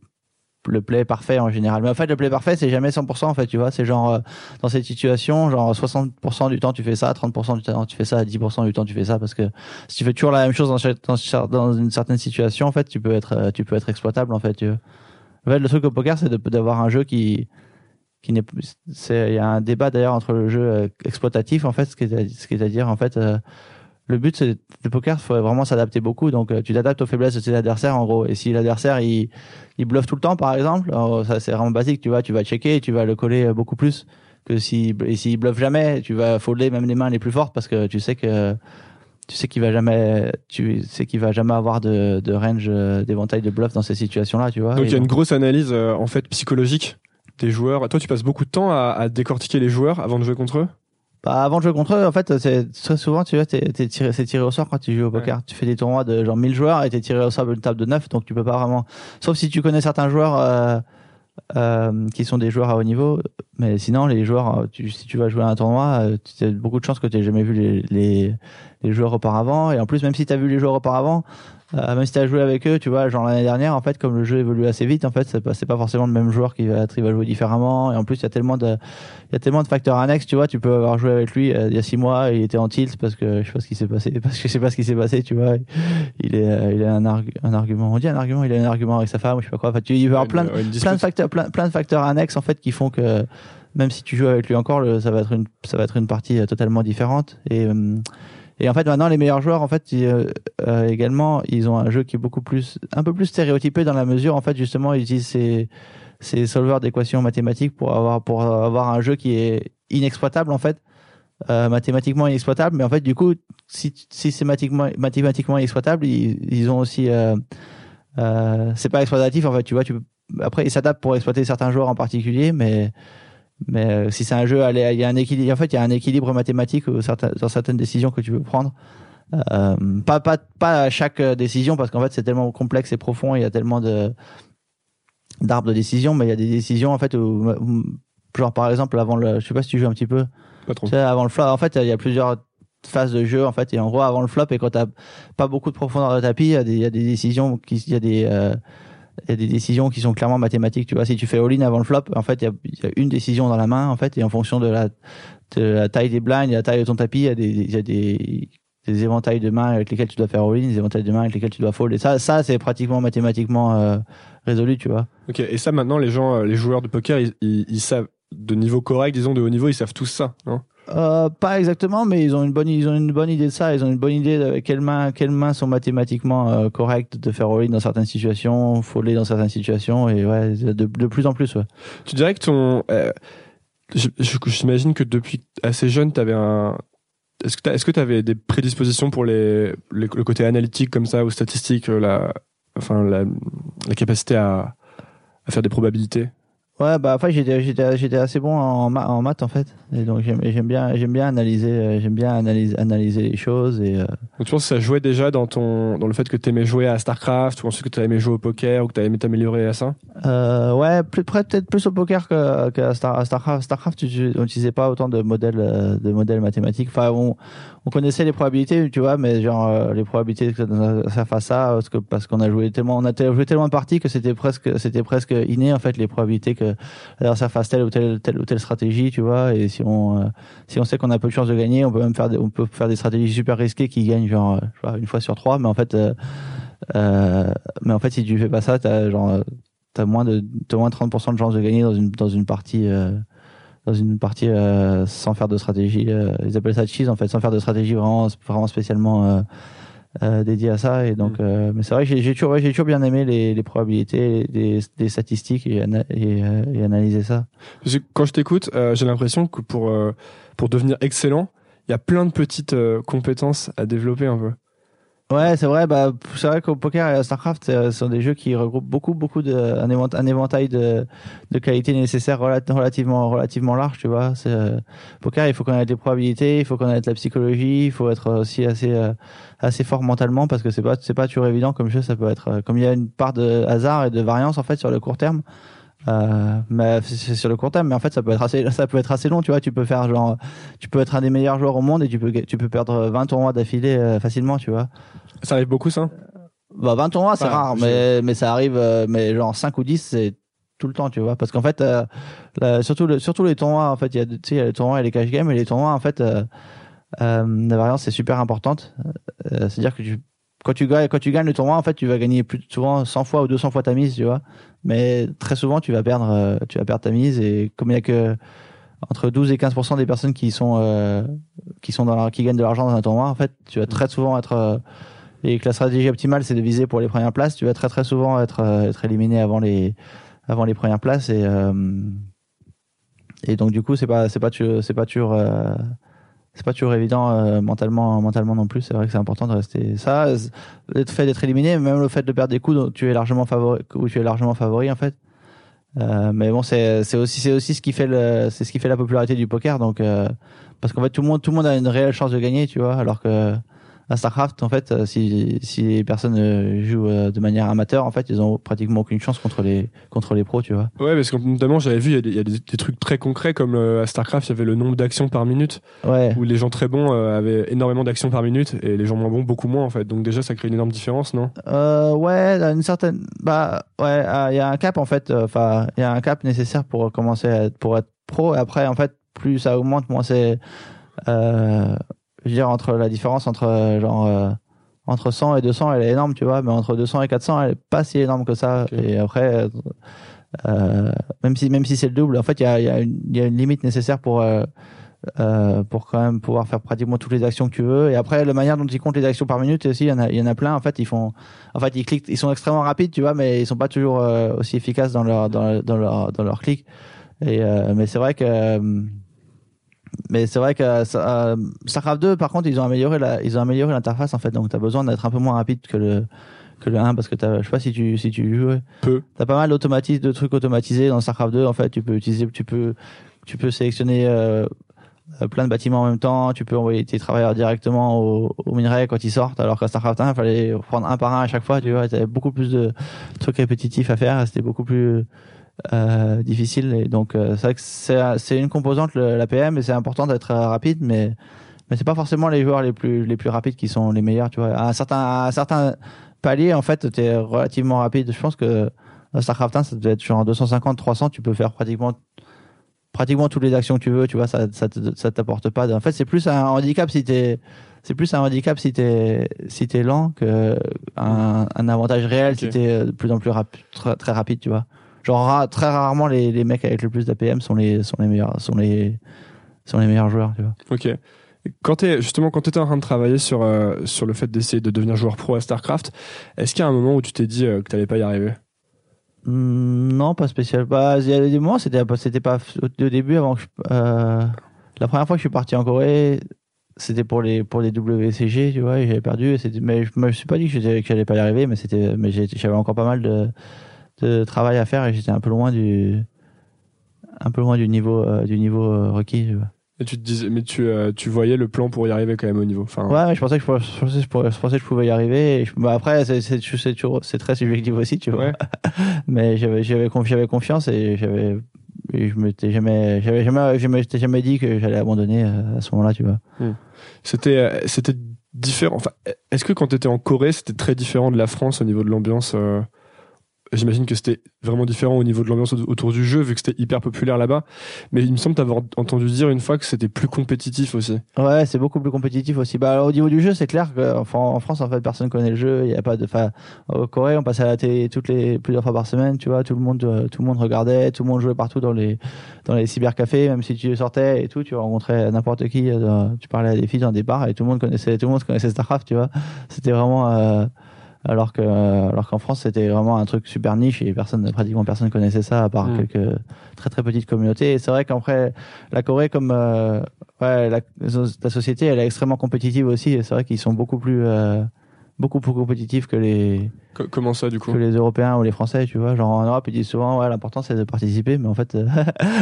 le play parfait en général. Mais en fait, le play parfait, c'est jamais 100% en fait, tu vois. C'est genre, euh, dans cette situation, genre 60% du temps tu fais ça, 30% du temps tu fais ça, 10% du temps tu fais ça, parce que si tu fais toujours la même chose dans, une certaine situation, en fait, tu peux être, euh, tu peux être exploitable en fait. Tu vois. En fait, le truc au poker, c'est d'avoir un jeu qui, qui n'est, c'est, il y a un débat d'ailleurs entre le jeu euh, exploitatif en fait, ce qui est, à- ce qui est à dire en fait. euh, le but, c'est le poker, faut vraiment s'adapter beaucoup. Donc, euh, tu t'adaptes aux faiblesses de tes adversaires, en gros. Et si l'adversaire, il, il bluffe tout le temps, par exemple, alors, ça, c'est vraiment basique. Tu vois, tu vas checker et tu vas le coller euh, beaucoup plus que si, et s'il bluffe jamais, tu vas folder même les mains les plus fortes parce que tu sais que, tu sais qu'il va jamais, tu sais qu'il va jamais avoir de, de range, euh, d'éventail de bluff dans ces situations-là, tu vois. Donc il y a une grosse analyse euh, en fait psychologique des joueurs. Toi, tu passes beaucoup de temps à, à décortiquer les joueurs avant de jouer contre eux? Bah, avant de jouer contre eux, en fait, c'est très souvent, tu vois, t'es, t'es tiré, c'est tiré au sort quand tu joues au poker. Tu fais des tournois de genre 1000 joueurs et t'es tiré au sort d'une table de 9, donc tu peux pas vraiment, sauf si tu connais certains joueurs, euh, euh, qui sont des joueurs à haut niveau, mais sinon, les joueurs, euh, tu, si tu vas jouer à un tournoi, euh, tu as beaucoup de chances que tu jamais vu les, les, les joueurs auparavant, et en plus, même si tu as vu les joueurs auparavant, euh, même si tu as joué avec eux, tu vois, genre l'année dernière, en fait, comme le jeu évolue assez vite, en fait, c'est pas, forcément le même joueur qui va, être- il va jouer différemment, et en plus, il y a tellement de, il y a tellement de facteurs annexes, tu vois, tu peux avoir joué avec lui euh, il y a six mois, il était en tilt parce que je sais pas ce qui s'est passé, parce que je sais pas ce qui s'est passé, tu vois, il est, euh, il a un, argu- un argument, on dit un argument, il a un argument avec sa femme, je sais pas quoi, enfin, tu, il va y avoir plein, de- plein de facteurs, plein, plein de facteurs annexes en fait qui font que même si tu joues avec lui encore, le- ça va être une, ça va être une partie euh, totalement différente. Et euh, et en fait maintenant les meilleurs joueurs en fait euh, euh, également ils ont un jeu qui est beaucoup plus, un peu plus stéréotypé dans la mesure en fait justement ils utilisent ces ces solvers d'équations mathématiques pour avoir pour avoir un jeu qui est inexploitable en fait. Euh, mathématiquement inexploitable, mais en fait, du coup, si systématiquement, mathématiquement inexploitable, ils, ils ont aussi, euh, euh, c'est pas exploitatif en fait. Tu vois, tu après, ils s'adaptent pour exploiter certains joueurs en particulier, mais mais euh, si c'est un jeu, allez, il y a un équilibre. En fait, il y a un équilibre mathématique euh, dans certaines décisions que tu veux prendre. Euh, pas pas pas à chaque euh, décision parce qu'en fait, c'est tellement complexe et profond. Il y a tellement de d'arbres de décision, mais il y a des décisions en fait où, où- genre par exemple avant le, je sais pas si tu joues un petit peu. Pas trop. Tu sais, avant le flop, en fait, il y a plusieurs phases de jeu, en fait, et en gros, avant le flop, et quand t'as pas beaucoup de profondeur de tapis, il y a des, il y a des décisions qui, il y a des, euh, il y a des décisions qui sont clairement mathématiques. Tu vois, si tu fais all-in avant le flop, en fait, il y a, une décision dans la main, en fait, et en fonction de la, taille des blinds, et la taille de ton tapis, il y a des, éventails de mains avec lesquels tu dois faire all-in, des éventails de mains avec lesquels tu dois fold. Et ça, ça, c'est pratiquement mathématiquement euh, résolu, tu vois. Ok. Et ça maintenant, les gens, euh, les joueurs de poker, ils, savent de niveau correct, disons de haut niveau, ils savent tous ça, non Euh, pas exactement, mais ils ont une bonne, ils ont une bonne idée de ça. Ils ont une bonne idée de quelles mains, quelles mains sont mathématiquement euh, correctes de faire all-in dans certaines situations, folder dans certaines situations, et ouais, de, de plus en plus. Ouais. Tu dirais que ton, euh, j'imagine que depuis assez jeune, t'avais un, est-ce que est-ce que t'avais des prédispositions pour les, les- le côté analytique comme ça ou statistique, euh, la, enfin la, la capacité à, à faire des probabilités? Ouais, bah enfin j'étais j'étais j'étais assez bon en, en maths en fait, et donc j'aime bien j'aime bien analyser euh, j'aime bien analyser analyser les choses et euh, Donc tu penses que ça jouait déjà dans ton, dans le fait que t'aimais jouer à Starcraft ou ensuite que t'aimais jouer au poker ou que t'aimais t'améliorer à ça? Euh, ouais, plus près peut-être plus au poker que, que à Star, à Starcraft. Starcraft, tu- tu- on n'utilisait pas autant de modèles euh, de modèles mathématiques. Enfin, on, on connaissait les probabilités, tu vois, mais genre euh, les probabilités que ça, ça fasse ça, parce que parce qu'on a joué tellement, on a joué tellement de parties que c'était presque c'était presque inné en fait les probabilités que l'adversaire fasse telle ou telle telle ou telle stratégie, tu vois. Et si euh, si on sait qu'on a peu de chance de gagner, on peut même faire des, on peut faire des stratégies super risquées qui gagnent genre euh, une fois sur trois, mais en fait euh, mais en fait si tu fais pas ça, t'as genre t'as moins de t'as moins de 30% de chances de gagner dans une dans une partie dans une partie sans faire de stratégie. ils appellent ça cheese en fait, sans faire de stratégie vraiment, vraiment spécialement euh, dédiée à ça. Et donc, Mm. euh, mais c'est vrai que j'ai toujours, ouais, j'ai toujours bien aimé les, les probabilités, les, les statistiques et, ana- et, euh, et analyser ça. Parce que quand je t'écoute, euh, j'ai l'impression que pour, euh, pour devenir excellent, il y a plein de petites compétences à développer un peu. Ouais, c'est vrai. Bah, c'est vrai qu'au poker et à Starcraft, ce sont des jeux qui regroupent beaucoup, beaucoup de un, évent- un éventail de, de qualités nécessaires relat- relativement, relativement large. Tu vois, euh, poker. Il faut connaître les probabilités, il faut connaître la psychologie, il faut être aussi assez, euh, assez fort mentalement parce que c'est pas, c'est pas toujours évident comme jeu. Ça peut être, euh, comme il y a une part de hasard et de variance en fait sur le court terme. Euh, mais c'est sur le court terme, mais en fait ça peut être assez, ça peut être assez long, tu vois. Tu peux faire genre, tu peux être un des meilleurs joueurs au monde et tu peux, tu peux perdre 20 tournois d'affilée euh, facilement, tu vois. Ça arrive beaucoup, ça? Bah 20 tournois c'est Ouais, rare, mais, mais ça arrive, euh, mais genre 5 ou 10 c'est tout le temps, tu vois. Parce qu'en fait, euh, la- surtout, le, surtout les tournois, en fait, il y a, tu sais, il y a les tournois et les cash games, et les tournois, en fait, euh, euh, la variance c'est super importante. Euh, C'est-à-dire que tu, quand tu gagnes, quand tu gagnes le tournoi, en fait, tu vas gagner plus souvent 100 fois ou 200 fois ta mise, tu vois. Mais très souvent, tu vas perdre, euh, tu vas perdre ta mise, et comme il y a que entre 12 et 15% des personnes qui sont, euh, qui sont dans la- qui gagnent de l'argent dans un tournoi, en fait, tu vas très souvent être euh, et que la stratégie optimale c'est de viser pour les premières places, tu vas très très souvent être euh, être éliminé avant les avant les premières places et euh, et donc du coup c'est pas c'est pas c'est pas euh, c'est pas toujours évident euh, mentalement mentalement non plus. C'est vrai que c'est important de rester ça le fait d'être éliminé même le fait de perdre des coups dont tu es largement favori où tu es largement favori en fait. Euh, mais bon c'est c'est aussi c'est aussi ce qui fait le c'est ce qui fait la popularité du poker donc euh, parce qu'en fait tout le monde tout le monde a une réelle chance de gagner tu vois alors que à Starcraft, en fait, euh, si, si les personnes euh, jouent euh, de manière amateur, en fait, ils ont pratiquement aucune chance contre les, contre les pros, tu vois. Ouais, parce que notamment, j'avais vu, il y a des, il y a des- des trucs très concrets, comme euh, à StarCraft, il y avait le nombre d'actions par minute, Ouais. où les gens très bons euh, avaient énormément d'actions par minute, et les gens moins bons, beaucoup moins, en fait. Donc déjà, ça crée une énorme différence, non? Euh, ouais, une certaine, bah, ouais, il y a un cap, en fait, enfin, il y a un cap nécessaire pour commencer à être, pour être pro. Et après, en fait, plus ça augmente, moins c'est, euh, je veux dire, entre la différence entre, euh, genre, euh, entre 100 et 200, elle est énorme, tu vois, mais entre 200 et 400, elle est pas si énorme que ça. Et après, euh, même si, même si c'est le double, en fait, il y a, il y, a une- il y a une limite nécessaire pour, euh, pour quand même pouvoir faire pratiquement toutes les actions que tu veux. Et après, la manière dont ils comptent les actions par minute aussi, il y en a, il y en a plein. En fait, ils font, en fait, ils cliquent, ils sont extrêmement rapides, tu vois, mais ils sont pas toujours aussi efficaces dans leur, dans, dans leur, dans leur clic. Et mais c'est vrai que, mais c'est vrai que euh, Starcraft 2, par contre, ils ont amélioré la, ils ont amélioré l'interface en fait. Donc, t'as besoin d'être un peu moins rapide que le que le 1 parce que t'as, je sais pas si tu si tu joues. Peu. T'as pas mal d'automatismes, de trucs automatisés dans Starcraft 2. En fait, tu peux utiliser, tu peux, tu peux sélectionner euh, euh, plein de bâtiments en même temps. Tu peux envoyer tes travailleurs directement au, au minerai quand ils sortent. Alors qu'à Starcraft 1, il fallait prendre un par un à chaque fois. Tu vois, t'avais beaucoup plus de trucs répétitifs à faire. C'était beaucoup plus euh, difficile. Et donc, euh, c'est vrai que c'est, une composante le- la PM et c'est important d'être euh, rapide, mais mais c'est pas forcément les joueurs les plus les plus rapides qui sont les meilleurs. Tu vois, à un certain à un certain palier, en fait, t'es relativement rapide. Je pense que Starcraft 1, ça devait être genre 250, 300. Tu peux faire pratiquement pratiquement toutes les actions que tu veux. Tu vois, ça ça te- ça t'apporte pas. En fait, c'est plus un handicap si t'es c'est plus un handicap si t'es si t'es lent que un, un avantage réel si Ok. t'es de plus en plus rapide, très, très rapide. Tu vois. Genre très rarement les, les mecs avec le plus d'APM sont les sont les meilleurs sont les sont les meilleurs joueurs. Tu vois. Ok. Quand t'es justement quand t'étais en train de travailler sur euh, sur le fait d'essayer de devenir joueur pro à Starcraft, est-ce qu'il y a un moment où tu t'es dit euh, que t'allais pas y arriver? Hmm, Non, pas spécial. Bah, il y a des moments, c'était pas, c'était pas au début avant que je, euh, la première fois que je suis parti en Corée, c'était pour les pour les WCG, tu vois, et j'avais perdu. Et mais je me suis pas dit que j'allais pas y arriver, mais c'était, mais j'avais encore pas mal de de travail à faire et j'étais un peu loin du un peu loin du niveau euh, du niveau euh, requis. tu. Et tu te disais, mais tu euh, tu voyais le plan pour y arriver quand même au niveau. Enfin, Ouais, mais je pensais que je, pourrais- je pensais, je pourrais- je pensais que je pouvais y arriver. Et bah, après, c'est très subjectif aussi, tu vois. Ouais. mais j'avais j'avais confi- j'avais confiance et j'avais et je m'étais jamais j'avais jamais je m'étais jamais dit que j'allais abandonner à ce moment-là, tu vois. C'était euh, c'était différent. Enfin, est-ce que quand t'étais en Corée, c'était très différent de la France au niveau de l'ambiance euh, j'imagine que c'était vraiment différent au niveau de l'ambiance autour du jeu, vu que c'était hyper populaire là-bas. Mais il me semble t'avoir entendu dire une fois que c'était plus compétitif aussi. Ouais, c'est beaucoup plus compétitif aussi. Bah, au niveau du jeu, c'est clair qu'en en France, en fait, personne connaît le jeu. Il y a pas de, enfin, au Corée, on passait à la télé toutes les plusieurs fois par semaine, tu vois. Tout le monde, euh, tout le monde regardait, tout le monde jouait partout dans les, dans les cybercafés, même si tu sortais et tout, tu rencontrais n'importe qui, euh, tu parlais à des filles dans des bars et tout le monde connaissait, tout le monde connaissait Starcraft, tu vois. C'était vraiment, euh, alors que alors qu'en France c'était vraiment un truc super niche et personne pratiquement personne connaissait ça à part quelques très très petites communautés. Et c'est vrai qu'après la Corée comme euh, ouais la, la, société elle est extrêmement compétitive aussi. Et c'est vrai qu'ils sont beaucoup plus euh, beaucoup plus compétitifs que les comment ça du coup? que les Européens ou les Français tu vois. Genre en Europe ils disent souvent ouais l'important c'est de participer mais en fait euh,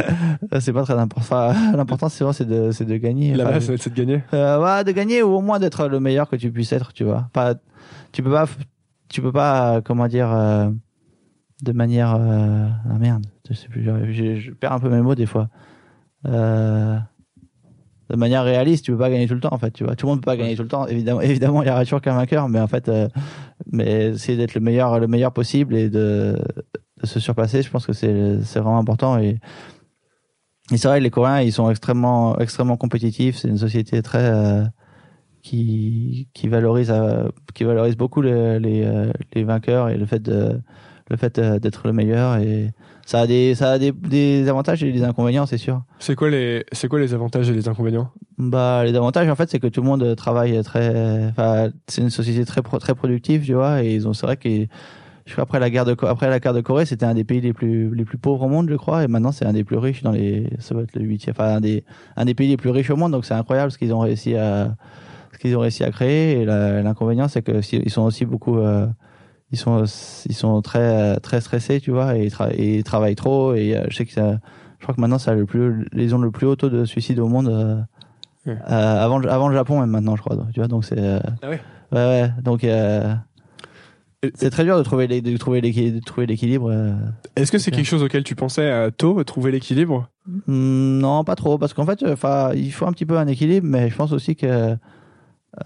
c'est pas très important l'important c'est c'est de c'est de gagner. La base c'est de gagner. Ouais de gagner ou au moins d'être le meilleur que tu puisses être tu vois. Pas tu peux pas tu peux pas, comment dire, euh, de manière, euh, ah merde, je, sais plus, je, perds un peu mes mots des fois. Euh, de manière réaliste, tu peux pas gagner tout le temps en fait, tu vois. Tout le monde peut pas gagner tout le temps. Évidemment, évidemment, il y aura toujours qu'un vainqueur, mais en fait, mais c'est d'être le meilleur, le meilleur possible et de, de se surpasser. Je pense que c'est c'est vraiment important et et c'est vrai, les Coréens, ils sont extrêmement extrêmement compétitifs. C'est une société très qui qui valorise euh, qui valorise beaucoup les, les, euh, les vainqueurs et le fait de le fait euh, d'être le meilleur. Et ça a des ça a des, des avantages et des inconvénients c'est sûr. C'est quoi les c'est quoi les avantages et les inconvénients? Bah les avantages en fait c'est que tout le monde travaille très enfin c'est une société très très productive tu vois et ils ont c'est vrai que je crois après la guerre de après la guerre de Corée c'était un des pays les plus les plus pauvres au monde je crois et maintenant c'est un des plus riches dans les ça va être le huitième enfin un des un des pays les plus riches au monde donc c'est incroyable ce qu'ils ont réussi à qu'ils ont réussi à créer. Et l'inconvénient, c'est que ils sont aussi beaucoup, euh, ils sont, ils sont très, très stressés, tu vois, et ils, travaillent trop. Et euh, je sais que ça, je crois que maintenant, ça le plus, ils ont le plus haut taux de suicide au monde. Euh, avant, avant le Japon même maintenant, je crois. Tu vois, donc c'est. ah ouais. Ouais, ouais. Donc. C'est très dur de trouver les, de trouver l'équilibre. trouver l'équilibre. Est-ce que c'est quelque chose auquel tu pensais tôt, trouver l'équilibre? Hmm, Non, pas trop, parce qu'en fait, enfin, il faut un petit peu un équilibre, mais je pense aussi que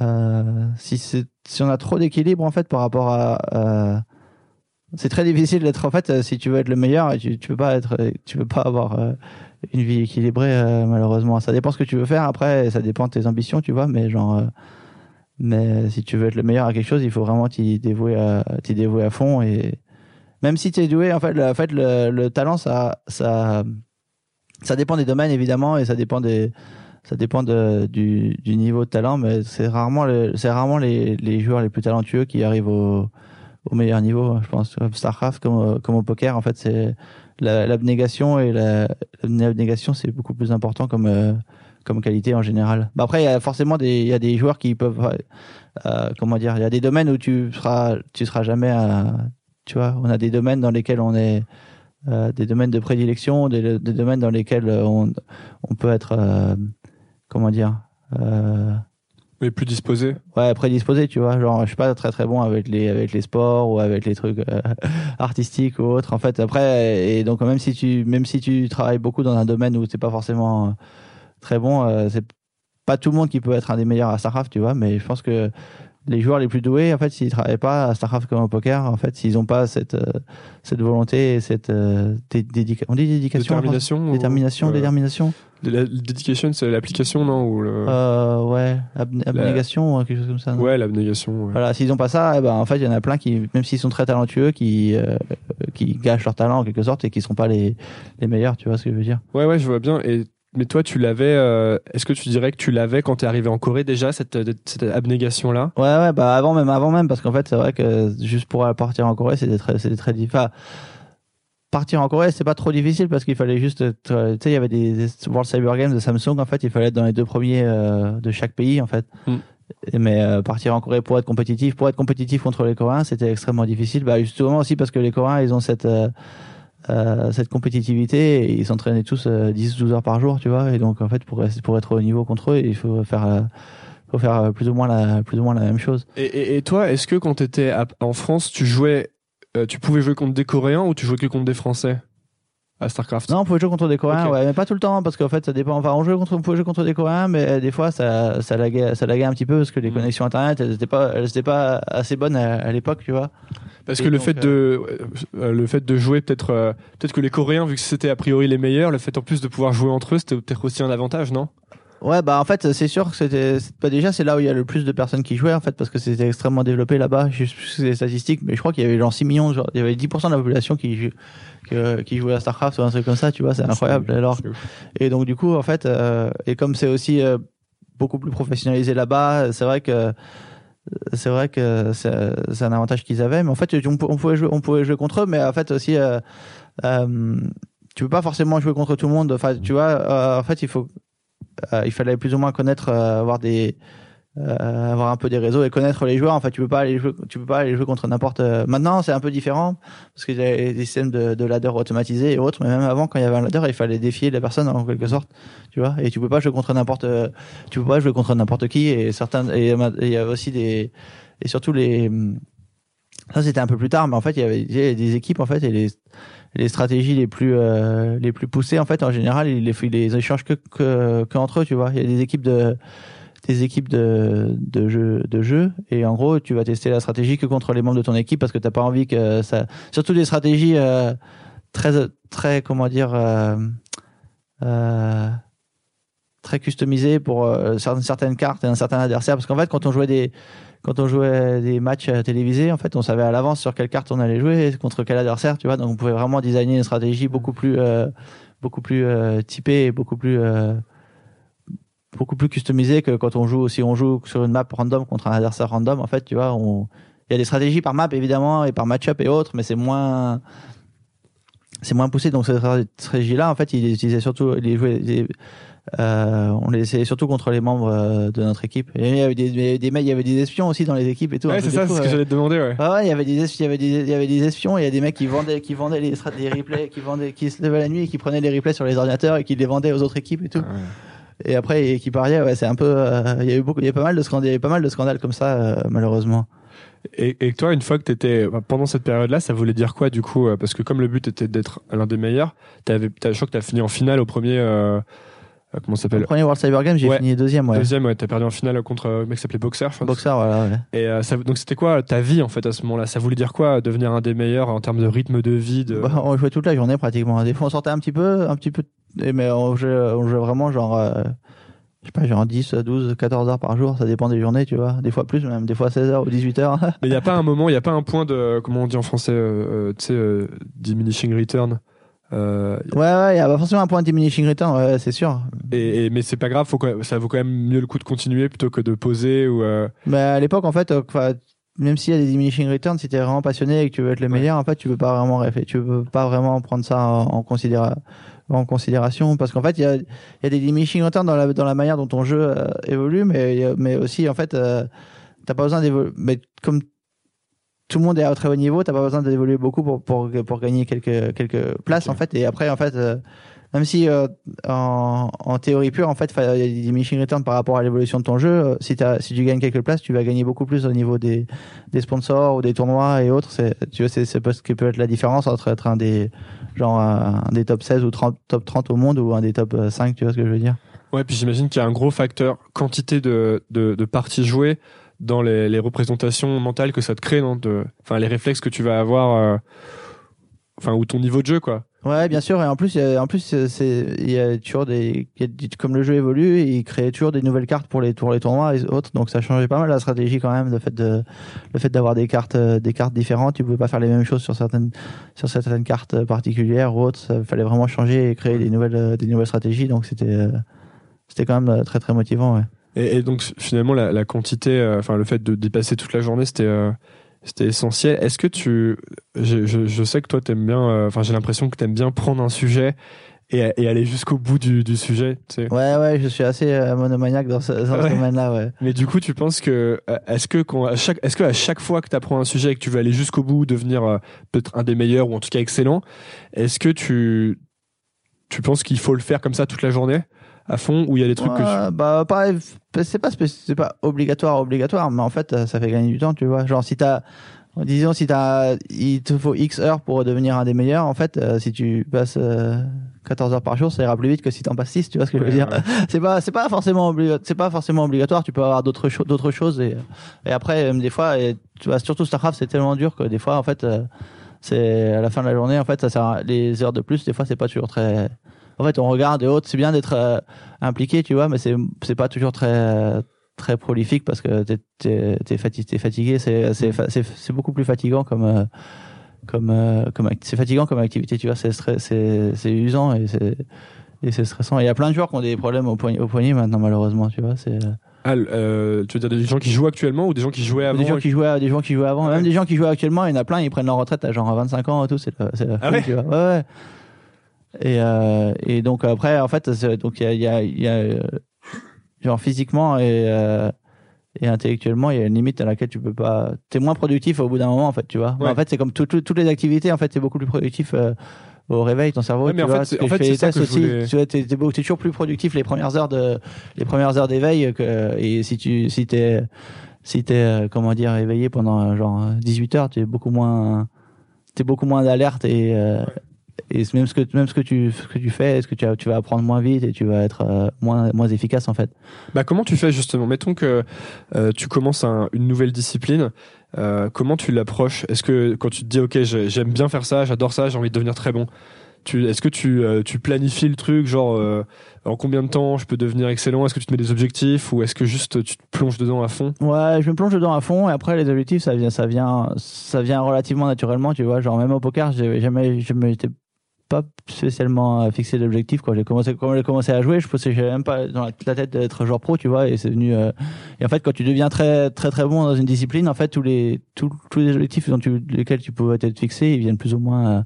euh, si on a trop d'équilibre en fait par rapport à euh, c'est très difficile d'être en fait si tu veux être le meilleur tu, tu peux pas être tu peux pas avoir euh, une vie équilibrée euh, malheureusement. Ça dépend ce que tu veux faire. Après ça dépend de tes ambitions tu vois. Mais genre mais si tu veux être le meilleur à quelque chose il faut vraiment t'y dévouer à t'y dévouer à fond. Et même si tu es doué en fait le, en fait le talent ça ça ça dépend des domaines évidemment et ça dépend des ça dépend de, du, du, niveau de talent, mais c'est rarement, c'est rarement les, les, joueurs les plus talentueux qui arrivent au, au meilleur niveau. Je pense Starcraft comme, comme au poker, en fait, c'est l'abnégation et l'abnégation, c'est beaucoup plus important comme euh, comme qualité en général. Bah après, il y a forcément des, y a des joueurs qui peuvent, euh, comment dire, il y a des domaines où tu seras, tu seras jamais, à, tu vois, on a des domaines dans lesquels on est euh, des domaines de prédilection, des, des, domaines dans lesquels on, on peut être euh, comment dire euh, mais plus disposé. Ouais prédisposé tu vois. Genre je suis pas très très bon avec les avec les sports ou avec les trucs euh, artistiques ou autres. En fait après et donc même si tu même si tu travailles beaucoup dans un domaine où c'est pas forcément très bon euh, c'est pas tout le monde qui peut être un des meilleurs à Starcraft tu vois. Mais je pense que les joueurs les plus doués, en fait, s'ils travaillent pas à Starcraft comme au poker, en fait, s'ils ont pas cette euh, cette volonté et cette euh, dédication, on dit dédication, détermination, détermination, détermination. La dédication, c'est l'application, non ou le... euh, ouais, abnégation, ou quelque chose comme ça. Non ouais, l'abnégation. Voilà, s'ils ont pas ça, eh ben en fait, il y en a plein qui, même s'ils sont très talentueux, qui euh, qui gâchent leur talent en quelque sorte et qui seront pas les les meilleurs. Tu vois ce que je veux dire Ouais, ouais, je vois bien. Et mais toi, tu l'avais. Euh, est-ce que tu dirais que tu l'avais quand tu es arrivé en Corée déjà cette, cette abnégation-là? Ouais, ouais, bah avant même, avant même, parce qu'en fait, c'est vrai que juste pour partir en Corée, c'était très, c'était très difficile. partir en Corée, c'est pas trop difficile parce qu'il fallait juste, tu sais, il y avait des World Cyber Games de Samsung. En fait, il fallait être dans les deux premiers euh, de chaque pays, en fait. Mm. Mais euh, partir en Corée pour être compétitif, pour être compétitif contre les Coréens, c'était extrêmement difficile. Bah justement aussi parce que les Coréens, ils ont cette euh, cette compétitivité ils s'entraînaient tous 10-12 euh, heures par jour, tu vois. Et donc en fait pour pour être au niveau contre eux, il faut faire euh, faut faire plus ou moins la plus ou moins la même chose. Et, et, toi, est-ce que quand tu étais en France, tu jouais tu pouvais jouer contre des Coréens ou tu jouais que contre des Français à StarCraft? Non, on pouvait jouer contre des Coréens, ouais, mais pas tout le temps, parce qu'en fait, ça dépend. Enfin, on, jouait contre, on pouvait jouer contre des Coréens, mais des fois, ça, ça, laguait, ça laguait un petit peu, parce que les Mm. connexions Internet, elles étaient pas, elles étaient pas assez bonnes à, à l'époque, tu vois. Parce Et que le fait de euh, le fait de jouer peut-être euh, peut-être que les Coréens vu que c'était a priori les meilleurs, le fait en plus de pouvoir jouer entre eux, c'était peut-être aussi un avantage, non? Ouais, bah en fait, c'est sûr que c'était bah, déjà c'est là où il y a le plus de personnes qui jouaient en fait parce que c'était extrêmement développé là-bas. Je sais plus les statistiques, mais je crois qu'il y avait genre 6 millions, genre il y avait 10% de la population qui que- qui jouait à Starcraft ou un truc comme ça, tu vois, c'est incroyable. Alors et donc du coup en fait euh, et comme c'est aussi euh, beaucoup plus professionnalisé là-bas, c'est vrai que c'est vrai que c'est un avantage qu'ils avaient, mais en fait on, pou- on pouvait jouer on pouvait jouer contre eux, mais en fait aussi euh, euh, tu peux pas forcément jouer contre tout le monde. Enfin, tu vois, euh, en fait, il faut, euh, il fallait plus ou moins connaître, euh, avoir des, euh, avoir un peu des réseaux et connaître les joueurs. En fait, tu peux pas aller tu peux pas aller jouer contre n'importe. euh, Maintenant, c'est un peu différent parce qu'il y a des systèmes de, de ladder automatisés et autres. Mais même avant, quand il y avait un ladder, il fallait défier la personne en quelque sorte, tu vois. Et tu peux pas jouer contre n'importe, euh, tu peux pas jouer contre n'importe qui. Et certains, et et il y a aussi des, et surtout les, ça c'était un peu plus tard, mais en fait, il y avait il y avait des équipes en fait et les les stratégies les plus euh, les plus poussées en fait en général ils les ils les échangent que que, que entre eux tu vois il y a des équipes de des équipes de jeu et en gros tu vas tester la stratégie que contre les membres de ton équipe parce que t'as pas envie que ça surtout des stratégies euh, très très comment dire euh, euh, très customisées pour certaines cartes et un certain adversaire parce qu'en fait quand on jouait des quand on jouait des matchs télévisés, en fait, on savait à l'avance sur quelle carte on allait jouer, contre quel adversaire, tu vois. Donc, on pouvait vraiment designer une stratégie beaucoup plus, beaucoup plus typée et beaucoup plus, beaucoup plus customisée que quand on joue, si on joue sur une map random contre un adversaire random, en fait, tu vois, on, il y a des stratégies par map évidemment et par match-up et autres, mais c'est moins, c'est moins poussé. Donc, cette stratégie-là, en fait, il les utilisait surtout, il les jouait, il- euh, on les essayait surtout contre les membres euh, de notre équipe. Et il y avait des, il y avait des mecs, il y avait des espions aussi dans les équipes et tout. Ouais, truc c'est ça, c'est ce que ouais. j'allais te demander, ouais. Ouais, ouais, il y avait des, es- il y avait des, il y avait des espions, il y a des mecs qui vendaient, qui vendaient les, des replays, qui vendaient, qui se levaient la nuit et qui prenaient les replays sur les ordinateurs et qui les vendaient aux autres équipes et tout. Et après, et qui pariaient, ouais, c'est un peu, euh, il y a eu beaucoup, il y a pas mal de scandales, il y avait pas mal de scandales comme ça, euh, malheureusement. Et, et toi, une fois que t'étais bah, pendant cette période-là, ça voulait dire quoi du coup euh, Parce que comme le but était d'être l'un des meilleurs, t'avais, t'as, je crois que t'as fini en finale au premier. Euh, comment s'appelle? Premier World Cyber Games, j'ai Ouais. fini deuxième, ouais. Deuxième, ouais, t'as perdu en finale contre un mec qui s'appelait Boxer, je crois. Boxer, voilà, ouais. Et euh, ça, donc c'était quoi ta vie en fait à ce moment-là? Ça voulait dire quoi devenir un des meilleurs en termes de rythme de vie de... Bah, on jouait toute la journée pratiquement. Des fois, on sortait un petit peu, un petit peu, et- mais on jouait, on jouait vraiment genre, euh, je sais pas, genre 10, 12, 14 heures par jour. Ça dépend des journées, tu vois. Des fois plus, même des fois 16 heures ou 18 heures. Mais il y a pas un moment, il y a pas un point de comment on dit en français, euh, euh, tu sais, euh, diminishing return. Euh, ouais, ouais, il y a forcément un point de diminishing return, ouais, c'est sûr. et, et- mais c'est pas grave, faut quand même- ça vaut quand même mieux le coup de continuer plutôt que de poser ou. euh, Mais à l'époque, en fait, même s'il y a des diminishing returns, si t'es vraiment passionné et que tu veux être le meilleur, en fait, tu peux pas vraiment réfléchir, tu peux pas vraiment prendre ça en, en considéra- en considération. Parce qu'en fait, il y a, il y a des diminishing returns dans la, dans la manière dont ton jeu euh, évolue, mais, mais aussi, en fait, euh, t'as pas besoin d'évoluer, mais comme tout le monde est à très haut niveau, t'as pas besoin d'évoluer beaucoup pour, pour, pour gagner quelques, quelques places, en fait, et après, en fait, euh, même si euh, en, théorie pure, en fait, fa- il y a des diminishing returns par rapport à l'évolution de ton jeu. euh, Si, tu gagnes quelques places, tu vas gagner beaucoup plus au niveau des, sponsors ou des tournois et autres. Tu vois, c'est, ce qui peut être la différence entre être un des, genre, des top 16 ou 30, top 30 au monde ou un des top euh, 5, tu vois ce que je veux dire? Ouais, puis j'imagine qu'il y a un gros facteur quantité de, de, parties jouées dans les, représentations mentales que ça te crée, Enfin, les réflexes que tu vas avoir, euh, ou ton niveau de jeu, quoi. Ouais, bien sûr. Et en plus, il a, en plus, c'est, il y a toujours des, il comme le jeu évolue, il crée toujours des nouvelles cartes pour les, pour les tournois et autres. Donc, ça changeait pas mal la stratégie quand même, le fait de, le fait d'avoir des cartes, euh, des cartes différentes. Tu pouvais pas faire les mêmes choses sur certaines, sur certaines cartes euh, particulières ou autres. Ça fallait vraiment changer et créer des nouvelles, euh, des nouvelles stratégies. Donc, c'était, euh, c'était quand même euh, très, très motivant. Et, donc finalement la, quantité, euh, enfin le fait de dépasser toute la journée, c'était euh, c'était essentiel. Est-ce que tu, je, je, je sais que toi t'aimes bien, euh, enfin j'ai l'impression que t'aimes bien prendre un sujet et, et aller jusqu'au bout du, du sujet, tu sais. Ouais, ouais, je suis assez euh, monomaniaque dans ce, dans ce domaine-là, ouais. Mais du coup, tu penses que euh, est-ce que à chaque est-ce que à chaque fois que tu apprends un sujet et que tu veux aller jusqu'au bout, devenir peut-être un des meilleurs ou en tout cas excellent, est-ce que tu tu penses qu'il faut le faire comme ça toute la journée? À fond ou il y a des trucs que tu... Bah pareil c'est pas c'est pas obligatoire obligatoire mais en fait euh, ça fait gagner du temps tu vois genre si t'as Disons, si t'as, il te faut X heures pour devenir un des meilleurs, en fait, euh, si tu passes euh, 14 heures par jour, ça ira plus vite que si t'en passes 6, tu vois ce que je veux Ouais, dire. C'est pas, c'est pas forcément obligatoire, c'est pas forcément obligatoire, tu peux avoir d'autres choses, d'autres choses et, et après, même des fois, et, tu vois, surtout StarCraft, c'est tellement dur que des fois, en fait, euh, c'est à la fin de la journée, en fait, ça sert à- les heures de plus, des fois, c'est pas toujours très, en fait, on regarde et autres, c'est bien d'être euh, impliqué, tu vois, mais c'est, c'est pas toujours très, très prolifique parce que t'es, t'es, t'es fatigué, c'est, c'est, beaucoup plus fatigant comme, euh, comme, euh, comme, c'est fatigant comme activité, tu vois, c'est, c'est, c'est usant et c'est, et c'est stressant. Il y a plein de joueurs qui ont des problèmes au poignet, au poignet maintenant, malheureusement, tu vois, c'est, Ah, euh, tu veux dire des gens qui jouent actuellement ou des gens qui jouaient avant des gens qui jouaient, des gens qui jouaient avant, Ouais. même des gens qui jouent actuellement, il y en a plein, ils prennent leur retraite à genre 25 ans et tout, c'est, Ah ouais. Ouais, ouais. Et, euh, et donc après, en fait, donc il y a, y a, y a, euh, genre physiquement et, euh, et intellectuellement, il y a une limite à laquelle tu peux pas. T'es moins productif au bout d'un moment, en fait, tu vois. Ouais. En fait, c'est comme tout- tout- toutes les activités. En fait, t'es beaucoup plus productif euh, au réveil, ton cerveau. Ouais, mais tu en vois, fait, en fait, c'est aussi. voulais- Tu vois, t'es, toujours plus productif les premières heures de les premières heures d'éveil que et si tu si t'es si t'es euh, comment dire éveillé pendant genre 18 heures, t'es beaucoup moins t'es beaucoup moins d'alerte et euh, et même ce que même ce que tu ce que tu fais, est-ce que tu, tu vas apprendre moins vite et tu vas être euh, moins moins efficace en fait? Bah, comment tu fais justement? Mettons que euh, tu commences un- une nouvelle discipline. euh, comment tu l'approches? Est-ce que quand tu te dis ok j'ai- j'aime bien faire ça, j'adore ça, j'ai envie de devenir très bon, est-ce que tu, euh, tu planifies le truc genre euh, en combien de temps je peux devenir excellent? Est-ce que tu te mets des objectifs ou est-ce que juste tu te plonges dedans à fond? Ouais, je me plonge dedans à fond et après les objectifs ça vient ça vient ça vient relativement naturellement, tu vois, genre même au poker, j'ai jamais je m'étais pas spécialement euh, fixé d'objectif quand j'ai commencé quand j'ai commencé à jouer, je pensais j'avais même pas dans la, tête d'être joueur pro, tu vois, et c'est venu euh, et en fait quand tu deviens très très très bon dans une discipline, en fait tous les tous, tous les objectifs dont tu, lesquels tu pouvais être fixé, ils viennent plus ou moins euh,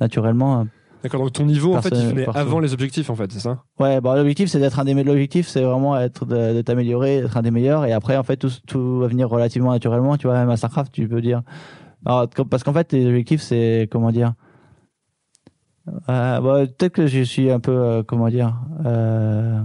naturellement D'accord, donc ton niveau en fait il venait avant les objectifs en fait, c'est ça? Ouais, bon, l'objectif c'est d'être un des l'objectif c'est vraiment être de, de t'améliorer, d'être un des meilleurs et après en fait tout, tout va venir relativement naturellement, tu vois même à Starcraft, tu peux dire. Alors, parce qu'en fait les objectifs c'est comment dire euh, bon, peut-être que je suis un peu euh, comment dire euh,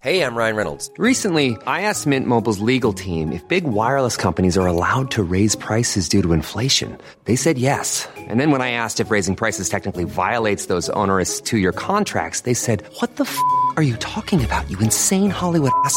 Hey, I'm Ryan Reynolds. Recently, I asked Mint Mobile's legal team if big wireless companies are allowed to raise prices due to inflation. They said yes. And then when I asked if raising prices technically violates those onerous two-year contracts, they said, "What the f*** are you talking about? You insane Hollywood ass."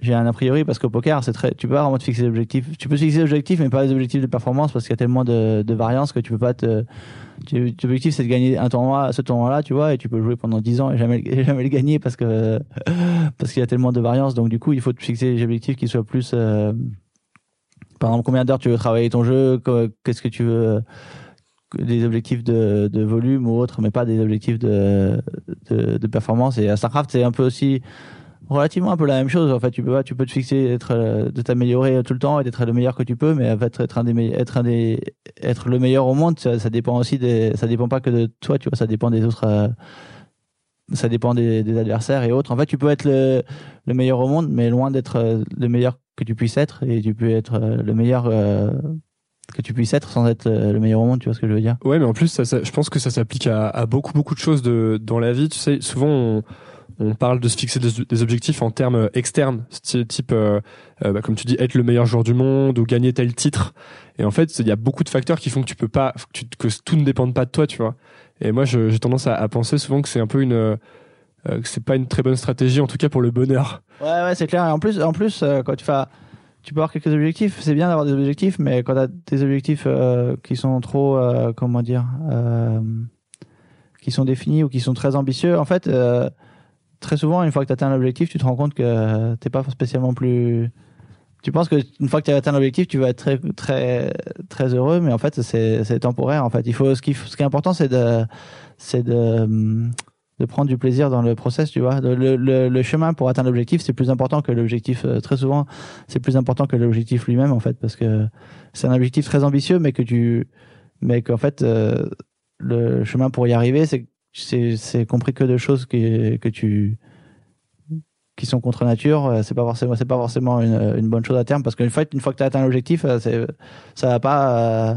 J'ai un a priori parce qu'au poker c'est très tu peux pas vraiment te fixer des objectifs. Tu peux fixer des objectifs mais pas des objectifs de performance parce qu'il y a tellement de, de variances que tu peux pas te tu, ton objectif c'est de gagner un tournoi ce tournoi là tu vois et tu peux jouer pendant 10 ans et jamais jamais le gagner parce que parce qu'il y a tellement de variances. Donc du coup il faut te fixer des objectifs qui soient plus euh, par exemple combien d'heures tu veux travailler ton jeu que- qu'est-ce que tu veux des objectifs de, de volume ou autre mais pas des objectifs de, de, de performance. Et à Starcraft c'est un peu aussi relativement un peu la même chose. En fait, tu peux tu peux te fixer d'être, euh, de t'améliorer tout le temps et d'être le meilleur que tu peux, mais en être un des, être un des, être le meilleur au monde, ça, dépend aussi ça dépend pas que de toi, tu vois, ça dépend des autres, euh, ça dépend des, adversaires et autres. En fait, tu peux être le, le meilleur au monde, mais loin d'être euh, le meilleur que tu puisses être, et tu peux être le meilleur que tu puisses être sans être le meilleur au monde. Tu vois ce que je veux dire? Ouais, mais en plus, ça, je pense que ça s'applique à, beaucoup, beaucoup de choses de, dans la vie. Tu sais, souvent, on parle de se fixer des, objectifs en termes externes, Sti- type, euh, euh, bah, comme tu dis, être le meilleur joueur du monde ou gagner tel titre. Et en fait, il y a beaucoup de facteurs qui font que tout ne dépende pas de toi, tu vois. Et moi, j'ai tendance à, penser souvent que c'est un peu une, euh, que c'est pas une très bonne stratégie, en tout cas pour le bonheur. Ouais, ouais, c'est clair. Et en plus, en plus, euh, quand tu fais, tu peux avoir quelques objectifs. C'est bien d'avoir des objectifs, mais quand tu as des objectifs euh, qui sont trop, euh, comment dire, euh, qui sont définis ou qui sont très ambitieux, en fait, euh, très souvent, une fois que tu atteins l'objectif, tu te rends compte que t'es pas spécialement plus. Tu penses que une fois que tu as atteint l'objectif, tu vas être très très très heureux, mais en fait c'est temporaire. En fait, il faut ce qui ce qui est important, c'est de de de prendre du plaisir dans le process, tu vois. Le, le, le chemin pour atteindre l'objectif, c'est plus important que l'objectif. euh, Très souvent, c'est plus important que l'objectif lui-même, en fait, parce que c'est un objectif très ambitieux, mais que tu, mais qu'en fait, euh, le chemin pour y arriver, c'est c'est compris que de choses qui que tu qui sont contre nature. euh, C'est pas forcément c'est pas forcément une, une bonne chose à terme, parce qu'une fois une fois que tu as atteint l'objectif, euh, ça va pas. euh,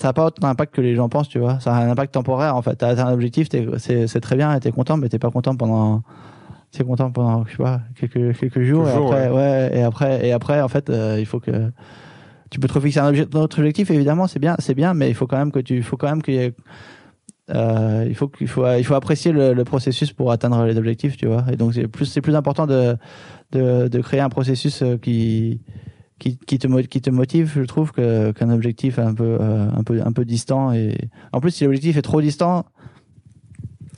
ça n'a pas autant d'impact que les gens pensent, tu vois. Ça a un impact temporaire, en fait. T'as atteint un objectif, t'es- c'est très bien, t'es content, mais t'es pas content pendant, t'es content pendant, je sais pas, quelques quelques jours. Quelques et jours, après, ouais. et après, et après, en fait, euh, il faut que tu peux te refixer un, autre objectif, évidemment, c'est bien, c'est bien, mais il faut quand même que tu, il faut quand même qu'il y ait euh, il faut qu'il faut il faut apprécier le, le processus pour atteindre les objectifs tu vois. Et donc c'est plus c'est plus important de, de de créer un processus euh, qui qui qui te qui te motive je trouve que qu'un objectif un peu euh, un peu un peu distant. Et en plus si l'objectif est trop distant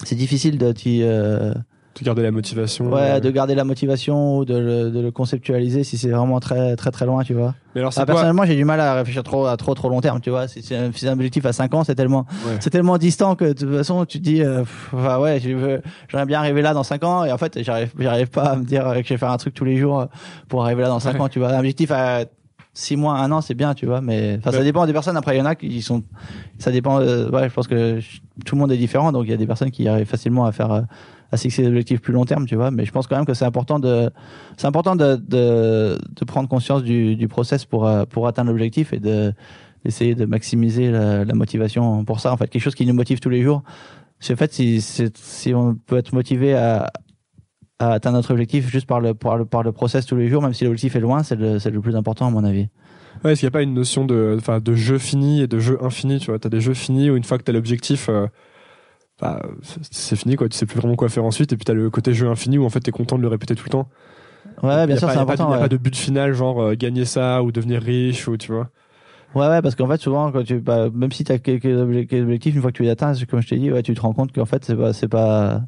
c'est difficile de t'y euh, Tu garder la motivation. ouais euh. de garder la motivation ou de le, de le conceptualiser si c'est vraiment très très très loin tu vois Mais alors, ah, personnellement, j'ai du mal à réfléchir trop à trop trop long terme, tu vois. Si c'est un, objectif à 5 ans, c'est tellement Ouais. c'est tellement distant que de toute façon, tu te dis euh, pff, ouais, j'aimerais bien arriver là dans 5 ans et en fait, j'arrive j'arrive pas à me dire que je vais faire un truc tous les jours pour arriver là dans 5 Ouais. ans, tu vois. Un objectif à 6 mois, 1 an, c'est bien, tu vois, mais enfin ça dépend des personnes après il y en a qui sont ça dépend euh, ouais, je pense que tout le monde est différent donc il y a des personnes qui arrivent facilement à faire euh, à fixer des objectifs plus long terme, tu vois. Mais je pense quand même que c'est important de, c'est important de, de, prendre conscience du, du process pour, euh, pour atteindre l'objectif et de, d'essayer de maximiser la, motivation pour ça. En fait, quelque chose qui nous motive tous les jours. C'est en fait, si, si on peut être motivé à, atteindre notre objectif juste par le, par le, par le process tous les jours, même si l'objectif est loin, c'est le, le plus important à mon avis. Ouais, est-ce qu'il n'y a pas une notion de, de jeu fini et de jeu infini, tu vois? T'as des jeux finis où une fois que t'as l'objectif, euh, bah, c'est- fini, quoi. Tu sais plus vraiment quoi faire ensuite. Et puis t'as le côté jeu infini où en fait t'es content de le répéter tout le temps. Ouais, bien a sûr, c'est a important. y a ouais. pas de but final, genre euh, gagner ça ou devenir riche ou tu vois. Ouais, ouais, parce qu'en fait, souvent, quand tu, bah, même si tu as quelques obje- quelques objectifs, une fois que tu les atteins, c'est comme je t'ai dit, ouais, tu te rends compte qu'en fait, c'est pas, c'est pas,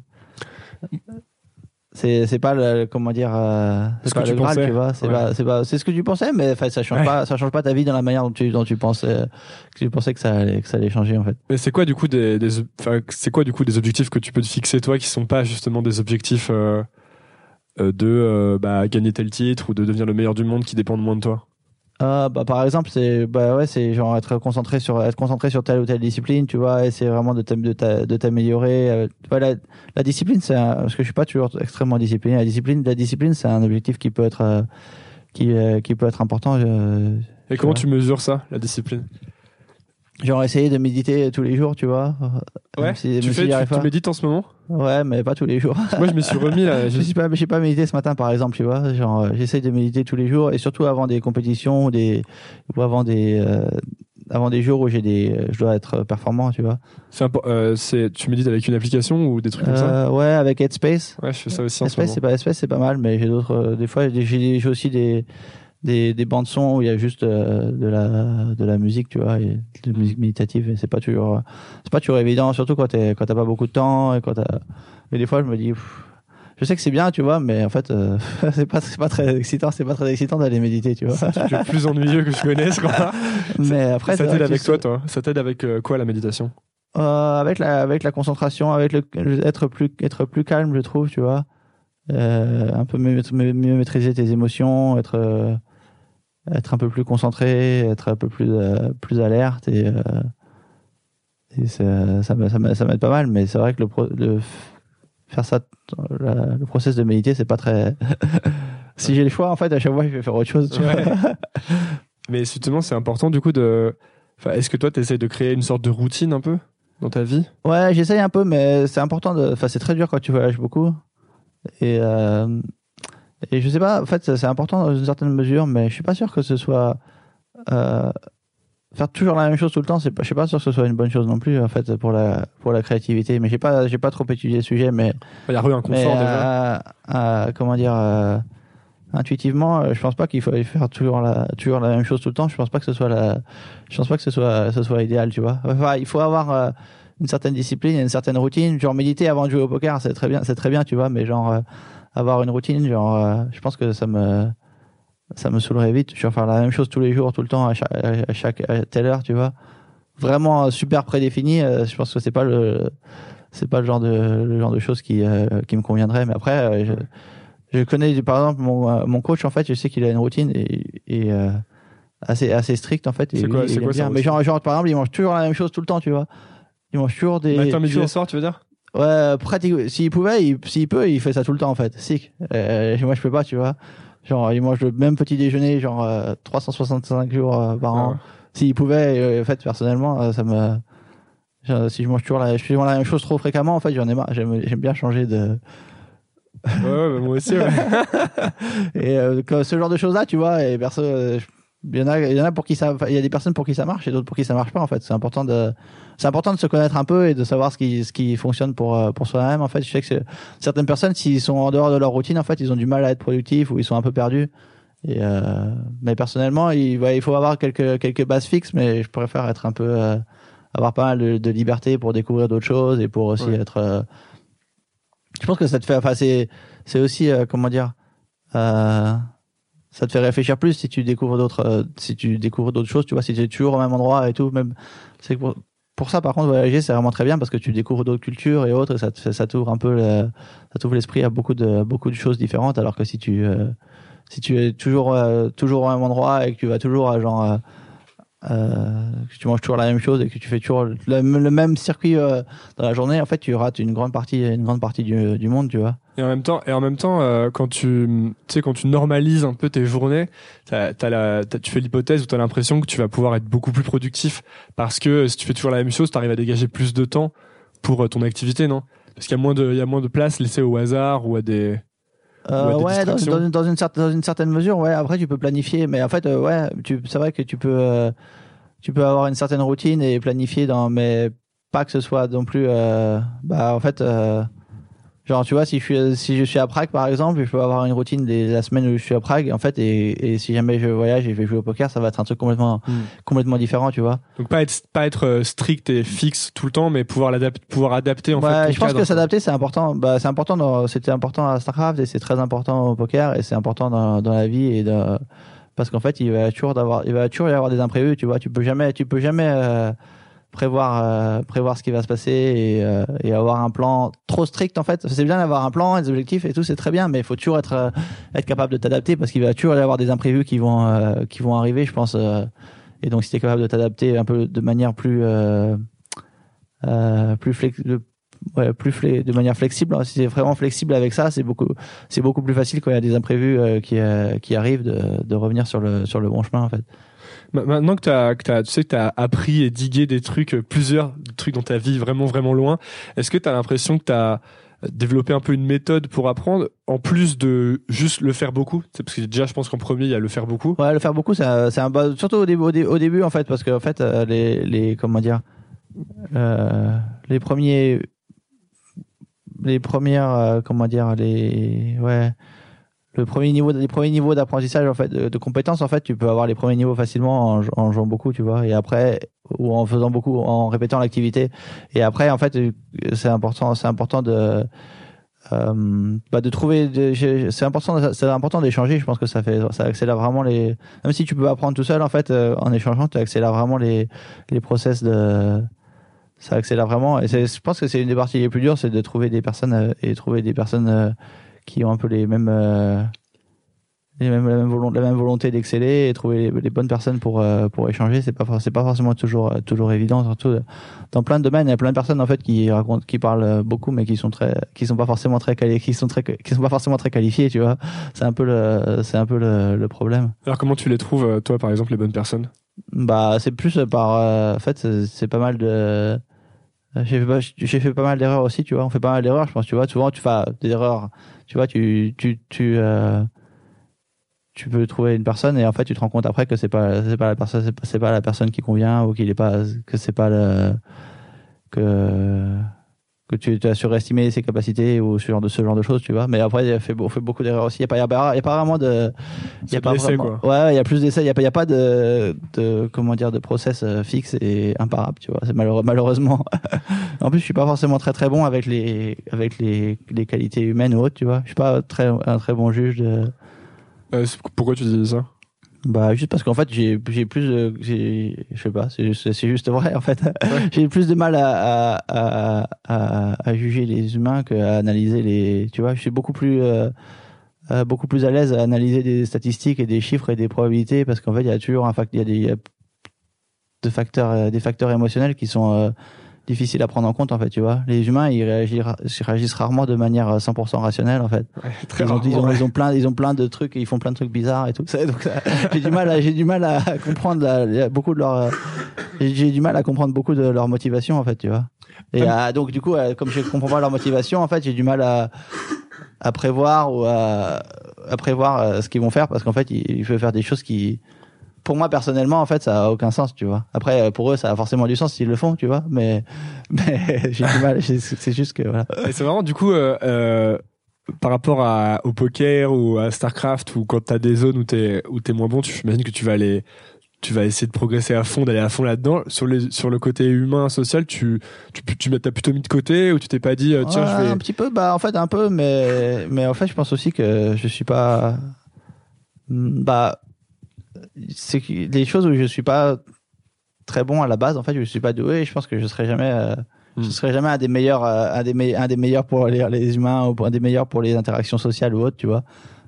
c'est, c'est pas le, comment dire, euh, Ce c'est que pas tu Graal, pensais. tu vois, c'est Ouais. pas, c'est pas, c'est ce que tu pensais, mais enfin, ça change Ouais. pas, ça change pas ta vie dans la manière dont tu, dont tu pensais, que tu pensais que ça allait, que ça allait changer, en fait. Mais c'est quoi du coup des, c'est quoi du coup des objectifs que tu peux te fixer toi qui sont pas justement des objectifs euh, euh, de euh, bah, gagner tel titre ou de devenir le meilleur du monde qui dépendent moins de toi? Ah, bah, par exemple, c'est, bah, ouais, c'est genre être concentré sur, être concentré sur telle ou telle discipline, tu vois, c'est vraiment de de t'a- de t'améliorer. euh, vois, la, discipline, c'est un- parce que je suis pas toujours extrêmement discipliné. La discipline, la discipline, c'est un objectif qui peut être, euh, qui, euh, qui peut être important. euh, Et comment vois. tu mesures ça, la discipline? Genre essayer de méditer tous les jours, tu vois. Ouais. Même si- tu si fais, j'y tu, tu médites en ce moment? Ouais, mais pas tous les jours. Moi, je me suis remis là. Je suis pas, j'ai pas médité ce matin, par exemple, tu vois. Genre, euh, j'essaye de méditer tous les jours et surtout avant des compétitions ou des, ou avant des, euh, avant des jours où j'ai des, euh, je dois être performant, tu vois. C'est euh, c'est, tu médites avec une application ou des trucs comme ça? Euh, ouais, avec Headspace. Ouais, je fais ça aussi Headspace, c'est pas Headspace, c'est pas mal, mais j'ai d'autres. euh, des fois, j'ai aussi des, des, des bandes son où il y a juste euh, de la, de la musique, tu vois, et de la musique méditative. Et c'est pas toujours, euh, c'est pas toujours évident, surtout quand t'es, quand t'as pas beaucoup de temps et quand t'as. Mais des fois, je me dis. pff, je sais que c'est bien, tu vois, mais en fait, euh, c'est pas, c'est pas très excitant, c'est pas très excitant d'aller méditer, tu vois. C'est le plus ennuyeux que je connaisse. Quoi. mais après, ça t'aide avec toi, toi Ça t'aide avec euh, quoi la méditation? Euh, avec la avec la concentration, avec le être plus être plus calme, je trouve, tu vois. Un peu mieux, mieux maîtriser tes émotions, être être un peu plus concentré, être un peu plus euh, plus alerte et, euh, et ça ça me- ça m'aide pas mal. Mais c'est vrai que le, pro, le faire ça, la- le process de méditer, c'est pas très. si j'ai le choix, en fait, à chaque fois, je vais faire autre chose. Tu vois. Mais justement, c'est important du coup de. Enfin, est-ce que toi, tu essayes de créer une sorte de routine un peu dans ta vie? Ouais, j'essaye un peu, mais c'est important de. Enfin, c'est très dur quand tu voyages beaucoup. Et, euh, et je sais pas, en fait, c'est important dans une certaine mesure, mais je suis pas sûr que ce soit. euh, faire toujours la même chose tout le temps, c'est pas, je suis pas sûr que ce soit une bonne chose non plus, en fait, pour la, pour la créativité. Mais j'ai pas, j'ai pas trop étudié le sujet, mais. Il y a eu un confort mais, déjà. euh, euh, comment dire. intuitivement, je pense pas qu'il faut faire toujours la, toujours la même chose tout le temps. Je pense pas que ce soit la, je pense pas que ce soit, ce soit idéal, tu vois. Enfin, il faut avoir, une certaine discipline, une certaine routine. Genre méditer avant de jouer au poker, c'est très bien, c'est très bien, tu vois. Mais genre avoir une routine, genre, euh, je pense que ça me ça me saoulerait vite. Je vais faire la même chose tous les jours, tout le temps, à chaque, à chaque à telle heure, tu vois. Vraiment euh, super prédéfini. euh, je pense que c'est pas le c'est pas le genre de le genre de choses qui qui me conviendrait. Mais après, je, je connais par exemple mon mon coach en fait, je sais qu'il a une routine et, et euh, assez assez stricte en fait. C'est quoi- c'est quoi bien. Mais genre, genre par exemple, il mange toujours la même chose tout le temps, tu vois. Il mange toujours des Matin, midi et soir, tu veux dire? Ouais, pratique. S'il pouvait, il- s'il peut, il fait ça tout le temps en fait. Sick. Euh, moi, je peux pas, tu vois. Genre, il mange le même petit déjeuner, genre euh, 365 jours euh, par Ah an. ouais. S'il pouvait, euh, en fait, personnellement, euh, ça me. genre, Si je mange toujours la, je fais la même chose trop fréquemment, en fait, j'en ai marre. J'aime, j'aime bien changer de. Ouais, ouais, bah, moi aussi, ouais. Et euh, que ce genre de choses-là, tu vois, et perso, il y en a, il y en a pour qui ça, il y a des personnes pour qui ça marche et d'autres pour qui ça marche pas. En fait, c'est important de, c'est important de se connaître un peu et de savoir ce qui, ce qui fonctionne pour euh, pour soi-même. En fait, je sais que certaines personnes, s'ils sont en dehors de leur routine, en fait, ils ont du mal à être productifs ou ils sont un peu perdus. Et euh, mais personnellement, il, ouais, il faut avoir quelques quelques bases fixes, mais je préfère être un peu euh, avoir pas mal de, de liberté pour découvrir d'autres choses et pour aussi Ouais. être. euh, je pense que ça te fait, enfin, c'est c'est aussi euh, comment dire. Euh, ça te fait réfléchir plus si tu découvres d'autres si tu découvres d'autres choses tu vois si tu es toujours au même endroit et tout même c'est pour, ça par contre voyager c'est vraiment très bien parce que tu découvres d'autres cultures et autres et ça ça t'ouvre un peu le, ça t'ouvre l'esprit à beaucoup de beaucoup de choses différentes. Alors que si tu euh, si tu es toujours euh, toujours au même endroit et que tu vas toujours à genre euh, euh, que tu manges toujours la même chose et que tu fais toujours le, le même circuit dans la journée en fait tu rates une grande partie une grande partie du, du monde tu vois Et en même temps, et en même temps, euh, quand tu, tu sais, quand tu normalises un peu tes journées, t'as, t'as la, t'as- tu fais l'hypothèse où tu as l'impression que tu vas pouvoir être beaucoup plus productif parce que si tu fais toujours la même chose, tu arrives à dégager plus de temps pour euh, ton activité, non? Parce qu'il y a moins de, il y a moins de place laissée au hasard ou à des. Euh, Ou à des ouais, dans, distractions. dans, dans une certaine, dans une certaine mesure, ouais. Après, tu peux planifier, mais en fait, euh, ouais, tu, c'est vrai que tu peux, tu peux avoir une certaine routine et planifier dans, mais pas que ce soit non plus, bah, en fait, genre, tu vois, si je suis, si je suis à Prague, par exemple, je peux avoir une routine des, la semaine où je suis à Prague, en fait, et, et si jamais je voyage et je vais jouer au poker, ça va être un truc complètement, Hmm. complètement différent, tu vois. Donc pas être, pas être euh, strict et fixe tout le temps, mais pouvoir l'adapter, pouvoir adapter en ouais, fait. je pense cadre. que s'adapter c'est important. Bah, c'est important. Dans, c'était important à Starcraft et c'est très important au poker et c'est important dans, dans la vie et de, parce qu'en fait il va toujours d'avoir, il va toujours y avoir des imprévus. Tu vois, tu peux jamais, tu peux jamais euh, prévoir euh, prévoir ce qui va se passer et, euh, et avoir un plan trop strict en fait. C'est bien d'avoir un plan, des objectifs et tout, c'est très bien, mais il faut toujours être euh, être capable de t'adapter parce qu'il va toujours y avoir des imprévus qui vont qui vont arriver, je pense. et donc si tu es capable de t'adapter un peu de manière plus plus flex- plus de manière flexible. hein. Si c'est vraiment flexible avec ça, c'est beaucoup, c'est beaucoup plus facile quand il y a des imprévus qui, qui arrivent de, de revenir sur le, sur le bon chemin en fait. Ma- Maintenant que t'as, tu sais que t'as appris et digué des trucs, euh, plusieurs trucs dans ta vie vraiment vraiment loin, est-ce que t'as l'impression que t'as développé un peu une méthode pour apprendre, en plus de juste le faire beaucoup? Parce que déjà, je pense qu'en premier, il y a le faire beaucoup. Ouais, le faire beaucoup, c'est un, surtout au début, en fait, parce que fait euh, les, les comment dire, euh, les premiers, les premières, euh, comment dire, les ouais. Le premier niveau, les premiers niveaux d'apprentissage en fait, de, compétences en fait, tu peux avoir les premiers niveaux facilement en, en jouant beaucoup, tu vois, et après ou en faisant beaucoup, en répétant l'activité, et après en fait, euh, c'est important, c'est important de euh, bah de trouver c'est important c'est important d'échanger. Je pense que ça fait ça accélère vraiment les même si tu peux apprendre tout seul en fait euh, en échangeant tu accélères vraiment les les process de ça accélère vraiment. Et je pense que c'est une des parties les plus dures c'est de trouver des personnes et trouver des personnes qui ont un peu les mêmes euh, les mêmes, la même volonté, la même volonté d'exceller et trouver les, les bonnes personnes pour euh, pour échanger. C'est pas c'est pas forcément toujours euh, toujours évident surtout dans plein de domaines. Il y a plein de personnes en fait qui racontent qui parlent beaucoup mais qui sont très qui sont pas forcément très quali- qui sont très qui sont pas forcément très qualifiés tu vois. C'est un peu le c'est un peu le, le problème. Alors comment tu les trouves, toi par exemple, les bonnes personnes? Bah c'est plus par euh, en fait c'est pas mal de j'ai fait, pas- fait pas mal d'erreurs aussi tu vois. On fait pas mal d'erreurs je pense tu vois. Souvent tu fais des erreurs tu vois tu tu tu euh, tu peux trouver une personne et en fait tu te rends compte après que c'est pas c'est pas la personne c'est pas, la personne qui convient ou qu'il est pas que c'est pas le que que tu, tu as surestimé ses capacités ou ce genre de ce genre de choses, tu vois. Mais après, il a fait, fait beaucoup d'erreurs aussi. Il y a pas, il y a pas, il y a pas vraiment de, il y a pas vraiment- quoi. Ouais, ouais, il y a plus d'essais. Il y a pas, il y a pas de, de, comment dire, de process euh, fixe et imparable, tu vois. C'est malheureux, malheureusement. en plus, je suis pas forcément très très bon avec les, avec les, les qualités humaines ou autres, tu vois. Je suis pas très, un très bon juge de, Euh, pourquoi tu dis ça? Bah juste parce qu'en fait j'ai j'ai plus de- j'ai je sais pas c'est juste c'est juste vrai en fait. J'ai plus de mal à à, à à à juger les humains qu'à analyser les tu vois. Je suis beaucoup plus euh, euh, beaucoup plus à l'aise à analyser des statistiques et des chiffres et des probabilités parce qu'en fait il y a toujours un fact il y a des y a de facteurs des facteurs émotionnels qui sont euh, difficiles à prendre en compte en fait tu vois les humains ils réagissent ils réagissent rarement de manière euh, 100% rationnelle en fait Très ils ont, ils, ont, ouais. ils ont plein, ils ont plein de trucs, ils font plein de trucs bizarres et tout. Ça, donc j'ai du mal, à, j'ai du mal à comprendre la- beaucoup de leur, euh, j'ai du mal à comprendre beaucoup de leur motivation en fait, tu vois. Et euh, donc du coup, euh, comme je comprends pas leur motivation, en fait, j'ai du mal à, à prévoir ou à, à prévoir euh, ce qu'ils vont faire parce qu'en fait, ils, ils peuvent faire des choses qui, pour moi personnellement, en fait, ça a aucun sens, tu vois. Après, euh, pour eux, ça a forcément du sens s'ils le font, tu vois. Mais, mais j'ai du mal. C'est juste que voilà. C'est vraiment du coup euh, euh, par rapport à, au poker ou à Starcraft ou quand t'as des zones où t'es où t'es moins bon, tu j'imagine que tu vas aller tu vas essayer de progresser à fond, d'aller à fond là-dedans. Sur les sur le côté humain, social, tu tu tu t'as plutôt mis de côté ou tu t'es pas dit tiens Ouais, je vais un petit peu bah en fait un peu mais mais en fait je pense aussi que je suis pas bah c'est que les choses où je suis pas très bon à la base en fait je suis pas doué je pense que je serai jamais euh, Hmm. je serai jamais un des meilleurs euh, un des me- un des meilleurs pour les, les humains ou un des meilleurs pour les interactions sociales ou autres tu vois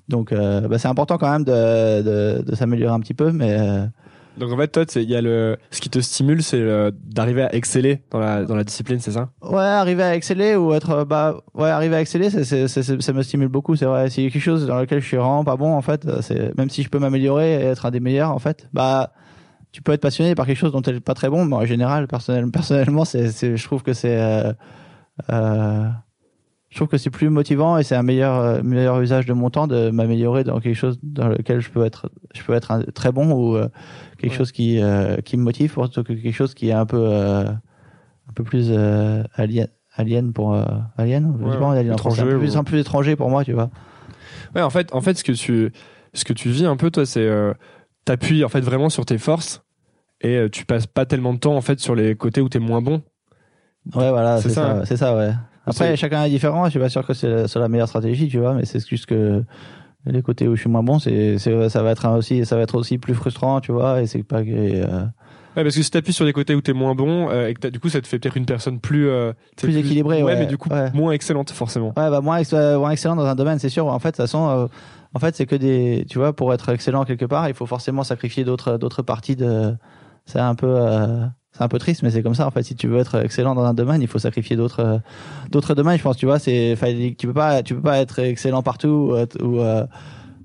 donc euh, bah, c'est important quand même de de, de s'améliorer un petit peu mais donc en fait toi il y a le ce qui te stimule c'est d'arriver à exceller dans la dans la discipline, c'est ça? Ouais, arriver à exceller ou être euh, bah ouais, arriver à exceller, ça me stimule beaucoup, c'est vrai. S'il y a quelque chose dans lequel je suis vraiment pas bon en fait, euh, c'est même si je peux m'améliorer et être un des meilleurs en fait, bah tu peux être passionné par quelque chose dont tu n'es pas très bon, mais en général, personnel, personnellement, c'est, je trouve que c'est euh, je trouve que c'est plus motivant et c'est un meilleur meilleur usage de mon temps de m'améliorer dans quelque chose dans lequel je peux être je peux être un- très bon ou quelque Ouais. chose qui euh, qui me motive plutôt que quelque chose qui est un peu euh, un peu plus euh, alien alien pour euh, alien Ouais, pas, alien en étranger peu plus, ou- un peu plus étranger pour moi tu vois. Ouais, en fait, en fait, ce que tu, ce que tu vis un peu, toi, c'est, euh, t'appuies en fait vraiment sur tes forces et euh, tu passes pas tellement de temps en fait sur les côtés où t'es moins bon. ouais voilà C'est ça, c'est ça ouais. Après chacun est différent je suis pas sûr que c'est c'est la meilleure stratégie tu vois mais c'est juste que les côtés où je suis moins bon c'est c'est ça va être aussi ça va être aussi plus frustrant tu vois et c'est pas que euh, Ouais, parce que si t'appuies sur les côtés où t'es moins bon euh, et que t'as- du coup ça te fait peut-être une personne plus euh, Plus équilibrée, ouais, mais du coup ouais. moins excellente forcément. Ouais, bah moins, ex- euh, moins excellent dans un domaine, c'est sûr. En fait, de toute façon, euh, en fait, c'est que des, tu vois, pour être excellent quelque part, il faut forcément sacrifier d'autres, d'autres parties de. C'est un peu, euh, c'est un peu triste, mais c'est comme ça. En fait, si tu veux être excellent dans un domaine, il faut sacrifier d'autres, euh, d'autres domaines. Je pense, tu vois, c'est, tu peux pas, tu peux pas être excellent partout ou, euh,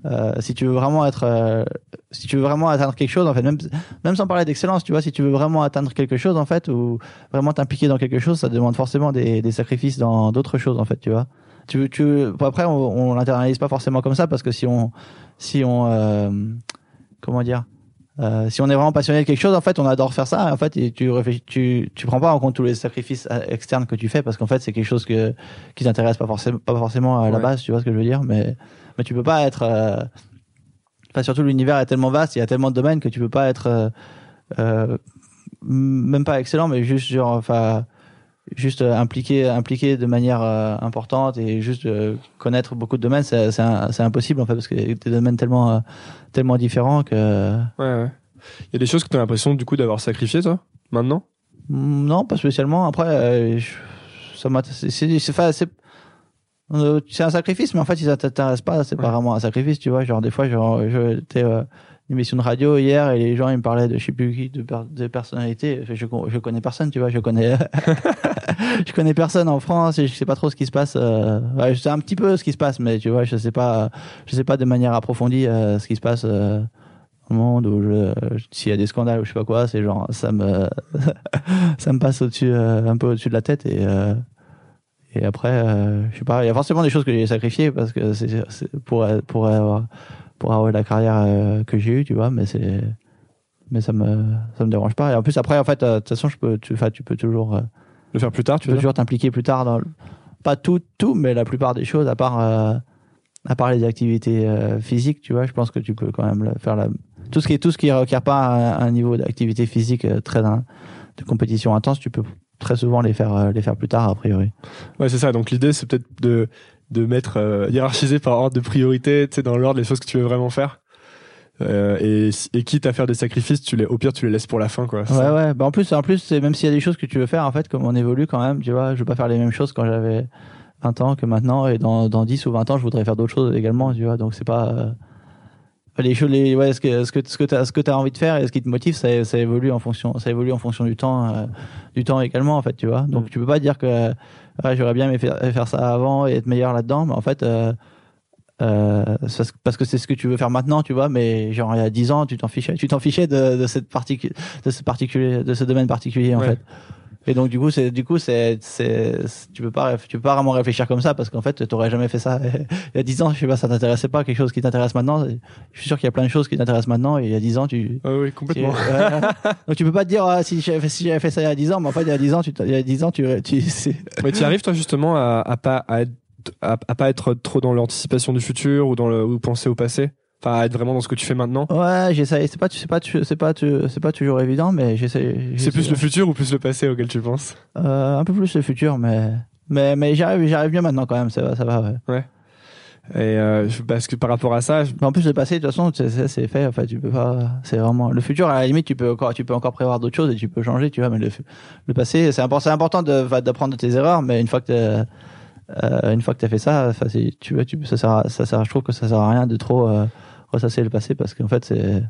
euh, si tu veux vraiment être, euh, si tu veux vraiment atteindre quelque chose, en fait, même, sans parler d'excellence, tu vois, si tu veux vraiment atteindre quelque chose, en fait, ou vraiment t'impliquer dans quelque chose, ça demande forcément des, sacrifices dans d'autres choses, en fait, tu vois. Tu, tu, après, on, on l'internalise pas forcément comme ça parce que si on, si on, euh, comment dire, euh, si on est vraiment passionné de quelque chose, en fait, on adore faire ça. En fait, et tu réfléchis, tu, tu prends pas en compte tous les sacrifices euh, externes que tu fais parce qu'en fait, c'est quelque chose que qui t'intéresse pas forcément, pas forcément à la Ouais. base. Tu vois ce que je veux dire Mais, mais tu peux pas être. Euh, enfin, surtout l'univers est tellement vaste, il y a tellement de domaines que tu peux pas être euh, euh, même pas excellent, mais juste genre, enfin, juste euh, impliqué, impliqué de manière euh, importante et juste euh, connaître beaucoup de domaines, c'est impossible en fait parce que des domaines tellement euh, tellement différents que Ouais, ouais. Il y a des choses que t'as l'impression du coup d'avoir sacrifié toi maintenant? Mm, Non, pas spécialement. Après, euh, je- ça m'a. C'est c'est un sacrifice, mais en fait, si ça t'intéresse pas, c'est pas Ouais. vraiment un sacrifice, tu vois. Genre des fois, genre, j'étais émission de radio hier et les gens ils me parlaient de je sais plus qui, de, per- de personnalités. Je, je connais personne, tu vois. Je connais je connais personne en France et je sais pas trop ce qui se passe. Euh, ouais, je sais un petit peu ce qui se passe, mais tu vois, je sais pas, je sais pas de manière approfondie euh, ce qui se passe. Euh, au monde où s'il y a des scandales ou je sais pas quoi, c'est genre ça me ça me passe au-dessus un peu au-dessus de la tête et et après je sais pas, il y a forcément des choses que j'ai sacrifiées parce que c'est c'est pour pour avoir pour avoir la carrière euh, que j'ai eue, tu vois, mais c'est mais ça me ça me dérange pas et en plus après en fait euh, de toute façon je peux tu tu peux toujours euh, Le faire plus tard, tu peux toujours t'impliquer plus tard dans le- pas tout tout mais la plupart des choses à part euh, à part les activités euh, physiques tu vois je pense que tu peux quand même faire la tout ce qui est tout ce qui requiert pas un, un niveau d'activité physique très in- de compétition intense tu peux très souvent les faire les faire plus tard a priori Ouais, c'est ça. Donc l'idée, c'est peut-être de de mettre euh, hiérarchiser par ordre de priorité, tu sais, dans l'ordre les choses que tu veux vraiment faire. Euh, et, et quitte à faire des sacrifices, tu les, au pire, tu les laisses pour la fin, quoi. Ouais ça ouais bah en plus en plus même s'il y a des choses que tu veux faire en fait comme on évolue quand même tu vois je veux pas faire les mêmes choses quand j'avais 20 ans que maintenant et dans dans 10 ou 20 ans je voudrais faire d'autres choses également tu vois donc c'est pas euh, les choses les ouais ce que ce que ce que t'as ce que t'as envie de faire et ce qui te motive ça, ça évolue en fonction ça évolue en fonction du temps euh, du temps également en fait tu vois donc Mm. tu peux pas dire que ouais, j'aurais bien aimé faire, faire ça avant et être meilleur là-dedans mais en fait euh, euh, parce que- parce que c'est ce que tu veux faire maintenant tu vois mais genre il y a 10 ans tu t'en fichais tu t'en fichais de, de cette partie de ce particulier de ce domaine particulier en Ouais. fait et donc du coup c'est du coup c'est tu peux pas tu peux pas vraiment réfléchir comme ça parce qu'en fait t'aurais jamais fait ça il y a 10 ans je sais pas ça t'intéressait pas quelque chose qui t'intéresse maintenant je suis sûr qu'il y a plein de choses qui t'intéressent maintenant et il y a 10 ans tu Ah oui, tu- complètement. donc tu peux pas te dire ah, si j'avais fait, si fait ça il y a 10 ans mais en fait il y a 10 ans tu il y a 10 ans tu tu Mais tu arrives, toi, justement, à, à pas, à être, à, à pas être trop dans l'anticipation du futur ou dans le, ou penser au passé? Enfin, être vraiment dans ce que tu fais maintenant. ouais j'essaye c'est pas c'est pas c'est pas c'est pas toujours évident mais j'essaie C'est plus le futur ou plus le passé auquel tu penses? euh, un peu plus le futur mais mais mais j'arrive j'arrive mieux maintenant quand même ça va ça va ouais. Et euh, parce que par rapport à ça, je- en plus, le passé, de toute façon, c'est- fait. En fait, tu peux pas. C'est vraiment le futur. À la limite, tu peux encore, tu peux encore prévoir d'autres choses et tu peux changer, tu vois. Mais le, le passé, c'est important. C'est important de d'apprendre de tes erreurs, mais une fois que euh, une fois que t'as fait ça, tu vois, tu ça sert, à- ça sert. Je trouve que ça sert à rien de trop euh, ressasser le passé parce qu'en fait, c'est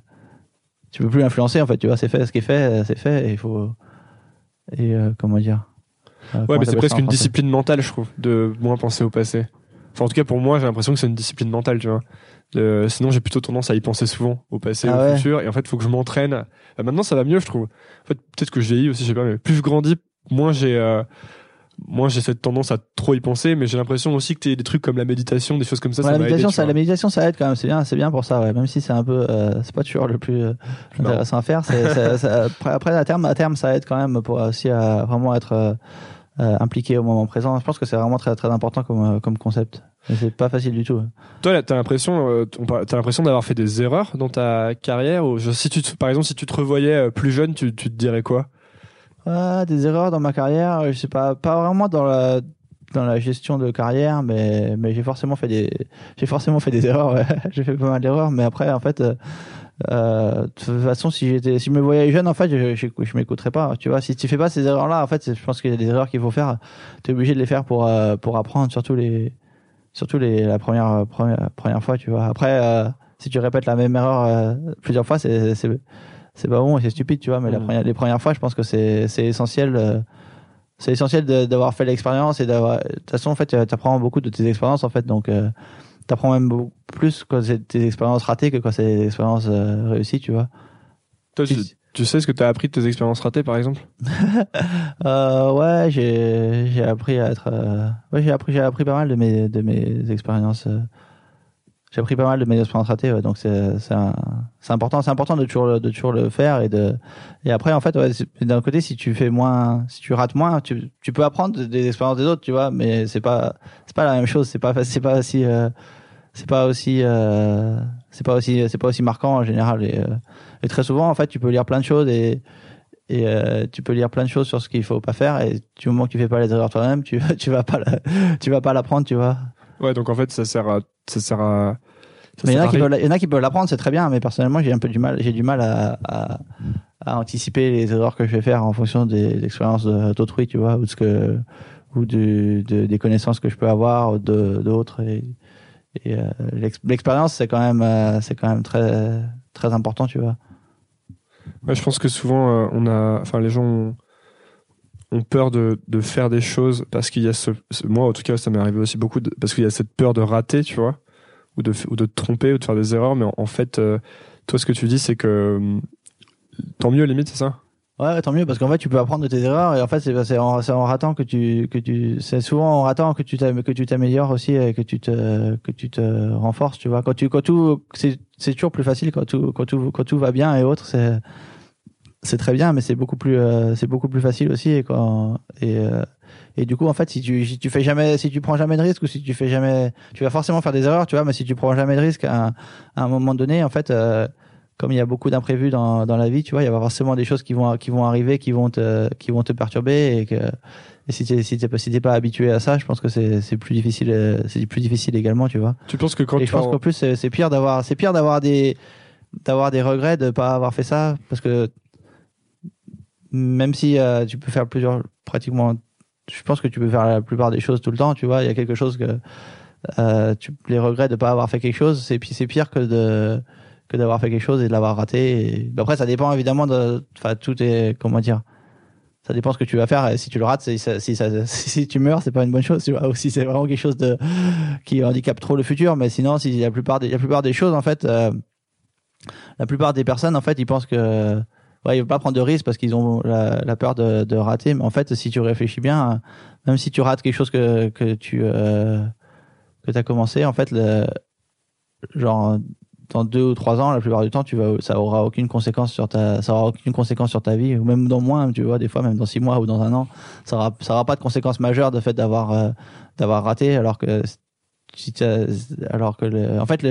tu peux plus l'influencer. En fait, tu vois, c'est fait. Ce qui est fait, c'est fait. Et il faut et euh, comment dire. Euh, ouais, mais c'est presque ça une discipline mentale, je trouve, de moins penser au passé. Enfin, en tout cas, pour moi, j'ai l'impression que c'est une discipline mentale, tu vois. Euh, sinon, j'ai plutôt tendance à y penser souvent, au passé, Ah au ouais. futur. Et en fait, il faut que je m'entraîne. Euh, maintenant, ça va mieux, je trouve. En fait, peut-être que je vieillis aussi, je sais pas, mais plus je grandis, moins j'ai, moins j'ai cette tendance à trop y penser. Mais j'ai l'impression aussi que t'es des trucs comme la méditation, des choses comme ça, Ouais, ça la aidé, méditation, ça, la méditation, ça aide quand même. C'est bien, c'est bien pour ça. Ouais. Même si c'est un peu, euh, c'est pas toujours le plus euh, marrant. intéressant à faire. C'est, après, à terme, à terme, ça aide quand même pour aussi à vraiment être euh, impliqué au moment présent. Je pense que c'est vraiment très, très important comme, comme concept. C'est pas facile du tout. hein. Toi, t'as l'impression, t'as l'impression d'avoir fait des erreurs dans ta carrière. Ou, si tu, te- par exemple, si tu te revoyais plus jeune, tu, tu te dirais quoi? Ouais, des erreurs dans ma carrière, je sais pas, pas vraiment dans la dans la gestion de carrière, mais mais j'ai forcément fait des j'ai forcément fait des erreurs. ouais. j'ai fait pas mal d'erreurs, mais après en fait. euh, euh, de toute façon, si j'étais, si je me voyais jeune, en fait, je, je, je m'écouterais pas. Tu vois, si tu fais pas ces erreurs-là, en fait, je pense qu'il y a des erreurs qu'il faut faire. T'es obligé de les faire pour euh, pour apprendre, surtout les surtout les la première première première fois, tu vois. Après, euh, si tu répètes la même erreur euh, plusieurs fois, c'est c'est pas bon et c'est stupide, tu vois. Mais la première, les premières fois, je pense que c'est c'est essentiel. euh, c'est essentiel de- d'avoir fait l'expérience et d'avoir. De toute façon, en fait, tu apprends beaucoup de tes expériences, en fait. Donc, euh, t'apprends même beaucoup plus quand c'est des expériences ratées que quand c'est des expériences euh, réussies, tu vois. Toi, tu, sais ce que t'as appris de tes expériences ratées, par exemple? Euh, ouais, j'ai appris à être. euh, ouais, j'ai appris appris pas mal de mes de mes expériences. J'ai appris pas mal de mes expériences ratées, ouais, donc c'est c'est important c'est important de toujours de toujours le faire et de et après en fait d'un côté si tu fais moins si tu rates moins tu tu peux apprendre des expériences des autres tu vois mais c'est pas c'est pas la même chose c'est pas c'est pas aussi euh, c'est pas aussi euh, c'est pas aussi c'est pas aussi marquant en général et, euh, et très souvent en fait tu peux lire plein de choses et et tu peux lire plein de choses sur ce qu'il faut pas faire et du moment que tu fais pas les erreurs toi-même tu tu vas pas tu vas pas l'apprendre tu vois Ouais, donc en fait, ça sert ça sert à. Ça mais il y en a qui peuvent, il y en a qui peuvent l'apprendre, c'est très bien, mais personnellement, j'ai un peu du mal, j'ai du mal à, à, à anticiper les erreurs que je vais faire en fonction des expériences d'autrui, tu vois, ou de ce que, ou du, de, des connaissances que je peux avoir ou de d'autres. Et, et euh, l'ex- l'expérience, c'est quand même, euh, c'est quand même très, très important, tu vois. Ouais, je pense que souvent, euh, on a, enfin, les gens ont, ont peur de, de faire des choses parce qu'il y a ce, ce- moi, en tout cas, ça m'est arrivé aussi beaucoup de- parce qu'il y a cette peur de rater, tu vois, ou de, ou de te tromper ou de faire des erreurs. Mais en, fait, euh, toi, ce que tu dis, c'est que hum, tant mieux, limite, c'est ça? Ouais, tant mieux parce qu'en fait tu peux apprendre de tes erreurs et en fait c'est c'est en, en ratant que tu que tu c'est souvent en ratant que tu t'améliores aussi et que tu te que tu te renforces, tu vois. Quand tu quand tout c'est toujours plus facile quand tout quand tout quand tout va bien et autres, c'est très bien, mais c'est beaucoup plus, euh, c'est beaucoup plus facile aussi. Et, quand, euh, et du coup, en fait, si tu, si tu fais jamais, si tu prends jamais de risque ou si tu fais jamais, tu vas forcément faire des erreurs, tu vois. Mais si tu prends jamais de risque à, un- à un moment donné, en fait, euh, comme il y a beaucoup d'imprévus dans, dans la vie, tu vois, il y a forcément des choses qui vont, qui vont arriver, qui vont te, qui vont te perturber et que, et si t'es, si t'es pas, si t'es pas habitué à ça, je pense que c'est, c'est plus difficile, euh, c'est plus difficile également, tu vois. Tu penses que quand Et je pense qu'en plus c'est c'est pire d'avoir c'est pire d'avoir des d'avoir des regrets de pas avoir fait ça parce que même si euh, tu peux faire plusieurs pratiquement je pense que tu peux faire la plupart des choses tout le temps tu vois. Il y a quelque chose que euh, tu, les regrets de pas avoir fait quelque chose c'est puis c'est pire que de que d'avoir fait quelque chose et de l'avoir raté. Bah, après ça dépend évidemment de enfin tout est comment dire ça dépend ce que tu vas faire. Et si tu le rates si ça, si, si tu meurs c'est pas une bonne chose tu vois. Ou si c'est vraiment quelque chose de qui handicape trop le futur. Mais sinon si la plupart des la plupart des choses en fait euh, la plupart des personnes en fait ils pensent que ouais ils veulent pas prendre de risques parce qu'ils ont la, peur de, de rater. Mais en fait si tu réfléchis bien même si tu rates quelque chose que que tu euh, que t'as commencé en fait le genre dans deux ou trois ans la plupart du temps tu vas ça aura aucune conséquence sur ta ça aura aucune conséquence sur ta vie. Ou même dans moins tu vois des fois même dans six mois ou dans un an ça aura ça aura pas de conséquences majeures de fait d'avoir euh, d'avoir raté alors que si alors que en fait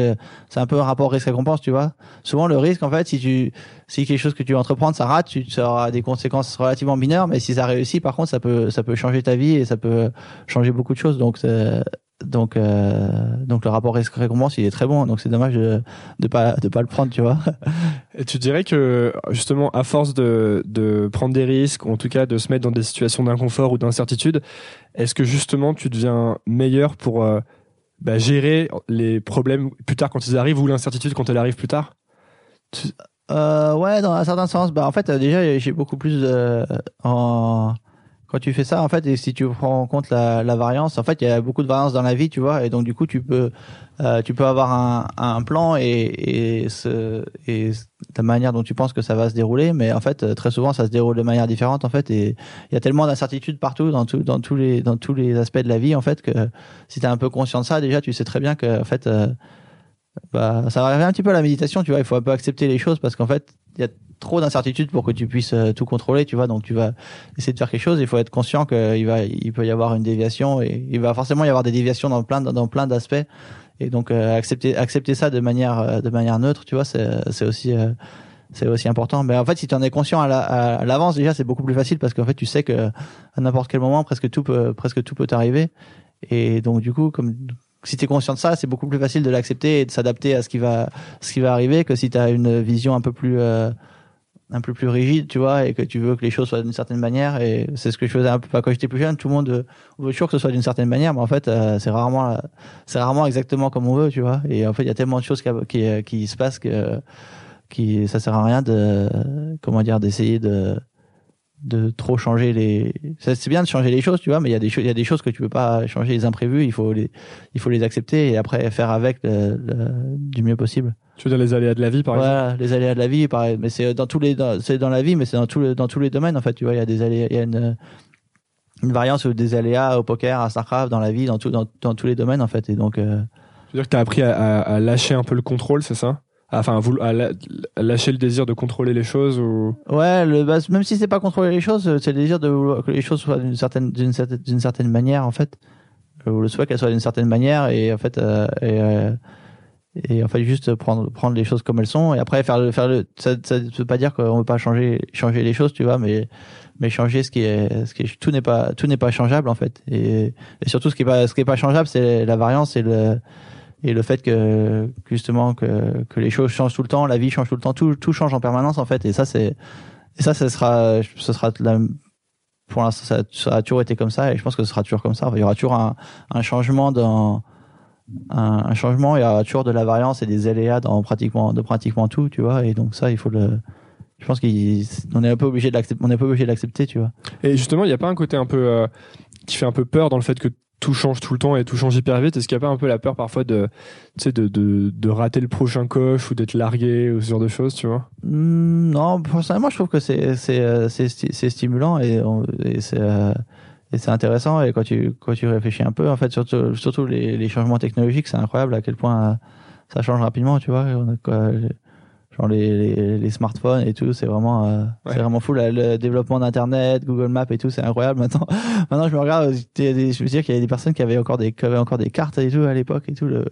c'est un peu un rapport risque récompense tu vois. Souvent le risque en fait si tu si quelque chose que tu veux entreprendre ça rate tu ça aura des conséquences relativement mineures mais si ça réussit par contre ça peut ça peut changer ta vie et ça peut changer beaucoup de choses. Donc c'est- donc euh, donc le rapport risque récompense il est très bon. Donc c'est dommage de de pas de pas le prendre tu vois. Et tu dirais que justement, à force de, de prendre des risques, ou en tout cas de se mettre dans des situations d'inconfort ou d'incertitude, est-ce que justement tu deviens meilleur pour euh, bah, gérer les problèmes plus tard quand ils arrivent ou l'incertitude quand elle arrive plus tard? Euh, ouais, dans un certain sens. Bah, en fait, euh, déjà, j'ai beaucoup plus de, en, quand tu fais ça, en fait, et si tu prends en compte la, la variance, en fait, il y a beaucoup de variance dans la vie, tu vois, et donc du coup, tu peux, euh, tu peux avoir un, un plan et, et, ce, et la manière dont tu penses que ça va se dérouler, mais en fait, très souvent, ça se déroule de manière différente, en fait, et il y a tellement d'incertitudes partout, dans tout, dans tous les, dans tous les aspects de la vie, en fait, que si t'es un peu conscient de ça, déjà, tu sais très bien que, en fait, euh, bah, ça revient un petit peu à la méditation, tu vois. Il faut un peu accepter les choses parce qu'en fait, il y a trop d'incertitudes pour que tu puisses euh, tout contrôler, tu vois. Donc, tu vas essayer de faire quelque chose. Il faut être conscient qu'il va, il peut y avoir une déviation et il va forcément y avoir des déviations dans plein, dans plein d'aspects. Et donc, euh, accepter, accepter ça de manière, euh, de manière neutre, tu vois, c'est, aussi, euh, c'est aussi important. Mais en fait, si tu en es conscient à l'avance, déjà, c'est beaucoup plus facile parce qu'en fait, tu sais que à n'importe quel moment, presque tout peut, presque tout peut t'arriver. Et donc, du coup, comme si tu es conscient de ça, c'est beaucoup plus facile de l'accepter et de s'adapter à ce qui va, ce qui va arriver que si tu as une vision un peu plus, euh, un peu plus rigide, tu vois, et que tu veux que les choses soient d'une certaine manière. Et c'est ce que je faisais un peu quand j'étais plus jeune. Tout le monde veut toujours que ce soit d'une certaine manière, mais en fait, euh, c'est rarement, c'est rarement exactement comme on veut, tu vois. Et en fait, il y a tellement de choses qui, qui, qui se passent que, qui, ça sert à rien de, comment dire, d'essayer de, de trop changer les c'est bien de changer les choses tu vois mais il y a des choses il y a des choses que tu peux pas changer les imprévus il faut les il faut les accepter et après faire avec le- le- du mieux possible. Tu veux dire les aléas de la vie, par exemple? voilà les aléas de la vie pareil mais c'est dans tous les c'est dans la vie mais c'est dans tous les dans tous les domaines en fait tu vois il y a des aléas il y a une une variance ou des aléas au poker à Starcraft dans la vie dans tout dans, dans tous les domaines en fait et donc euh, Tu veux dire que tu as appris à, à- à lâcher un peu le contrôle, c'est ça? Enfin, à, lâcher le désir de contrôler les choses ou... Ouais, bah, même si c'est pas contrôler les choses, euh, c'est le désir de vouloir que les choses soient d'une certaine, manière en fait, Euh, ou le souhait qu'elles soient d'une certaine manière et en fait, euh, juste prendre, les choses comme elles sont et après faire le, faire le, ça, ça veut pas dire qu'on veut pas changer, les choses, tu vois, mais changer ce qui est, tout n'est pas, tout n'est pas changeable en fait. Et, et surtout ce qui est pas, ce qui est pas changeable, c'est la variance et le et le fait que justement que que les choses changent tout le temps, la vie change tout le temps, tout tout change en permanence en fait et ça c'est et ça ce sera ce sera la, pour l'instant ça, ça a toujours été comme ça et je pense que ce sera toujours comme ça. Il y aura toujours un un changement dans un, changement, il y aura toujours de la variance et des aléas dans pratiquement de pratiquement tout, tu vois et donc ça il faut le je pense qu'on est un peu obligé de l'accepter, on est un peu obligé de tu vois. Et justement, il n'y a pas un côté un peu euh, qui fait un peu peur dans le fait que tout change tout le temps et tout change hyper vite. Est-ce qu'il n'y a pas un peu la peur parfois de, de, de, de rater le prochain coche ou d'être largué ou ce genre de choses, tu vois? Hmm, non, personnellement, je trouve que c'est c'est euh, stimulant et, et c'est euh, c'est intéressant et quand tu quand tu réfléchis un peu, en fait, surtout surtout les, les changements technologiques, c'est incroyable à quel point euh, ça change rapidement, tu vois. Genre les, les, les smartphones et tout, c'est vraiment, euh, c'est vraiment fou. là, le développement d'internet, Google Maps et tout, c'est incroyable maintenant. maintenant, je me regarde, des- je veux dire qu'il y a des personnes qui avaient encore des, qui avaient encore des cartes et tout à l'époque et tout. Le,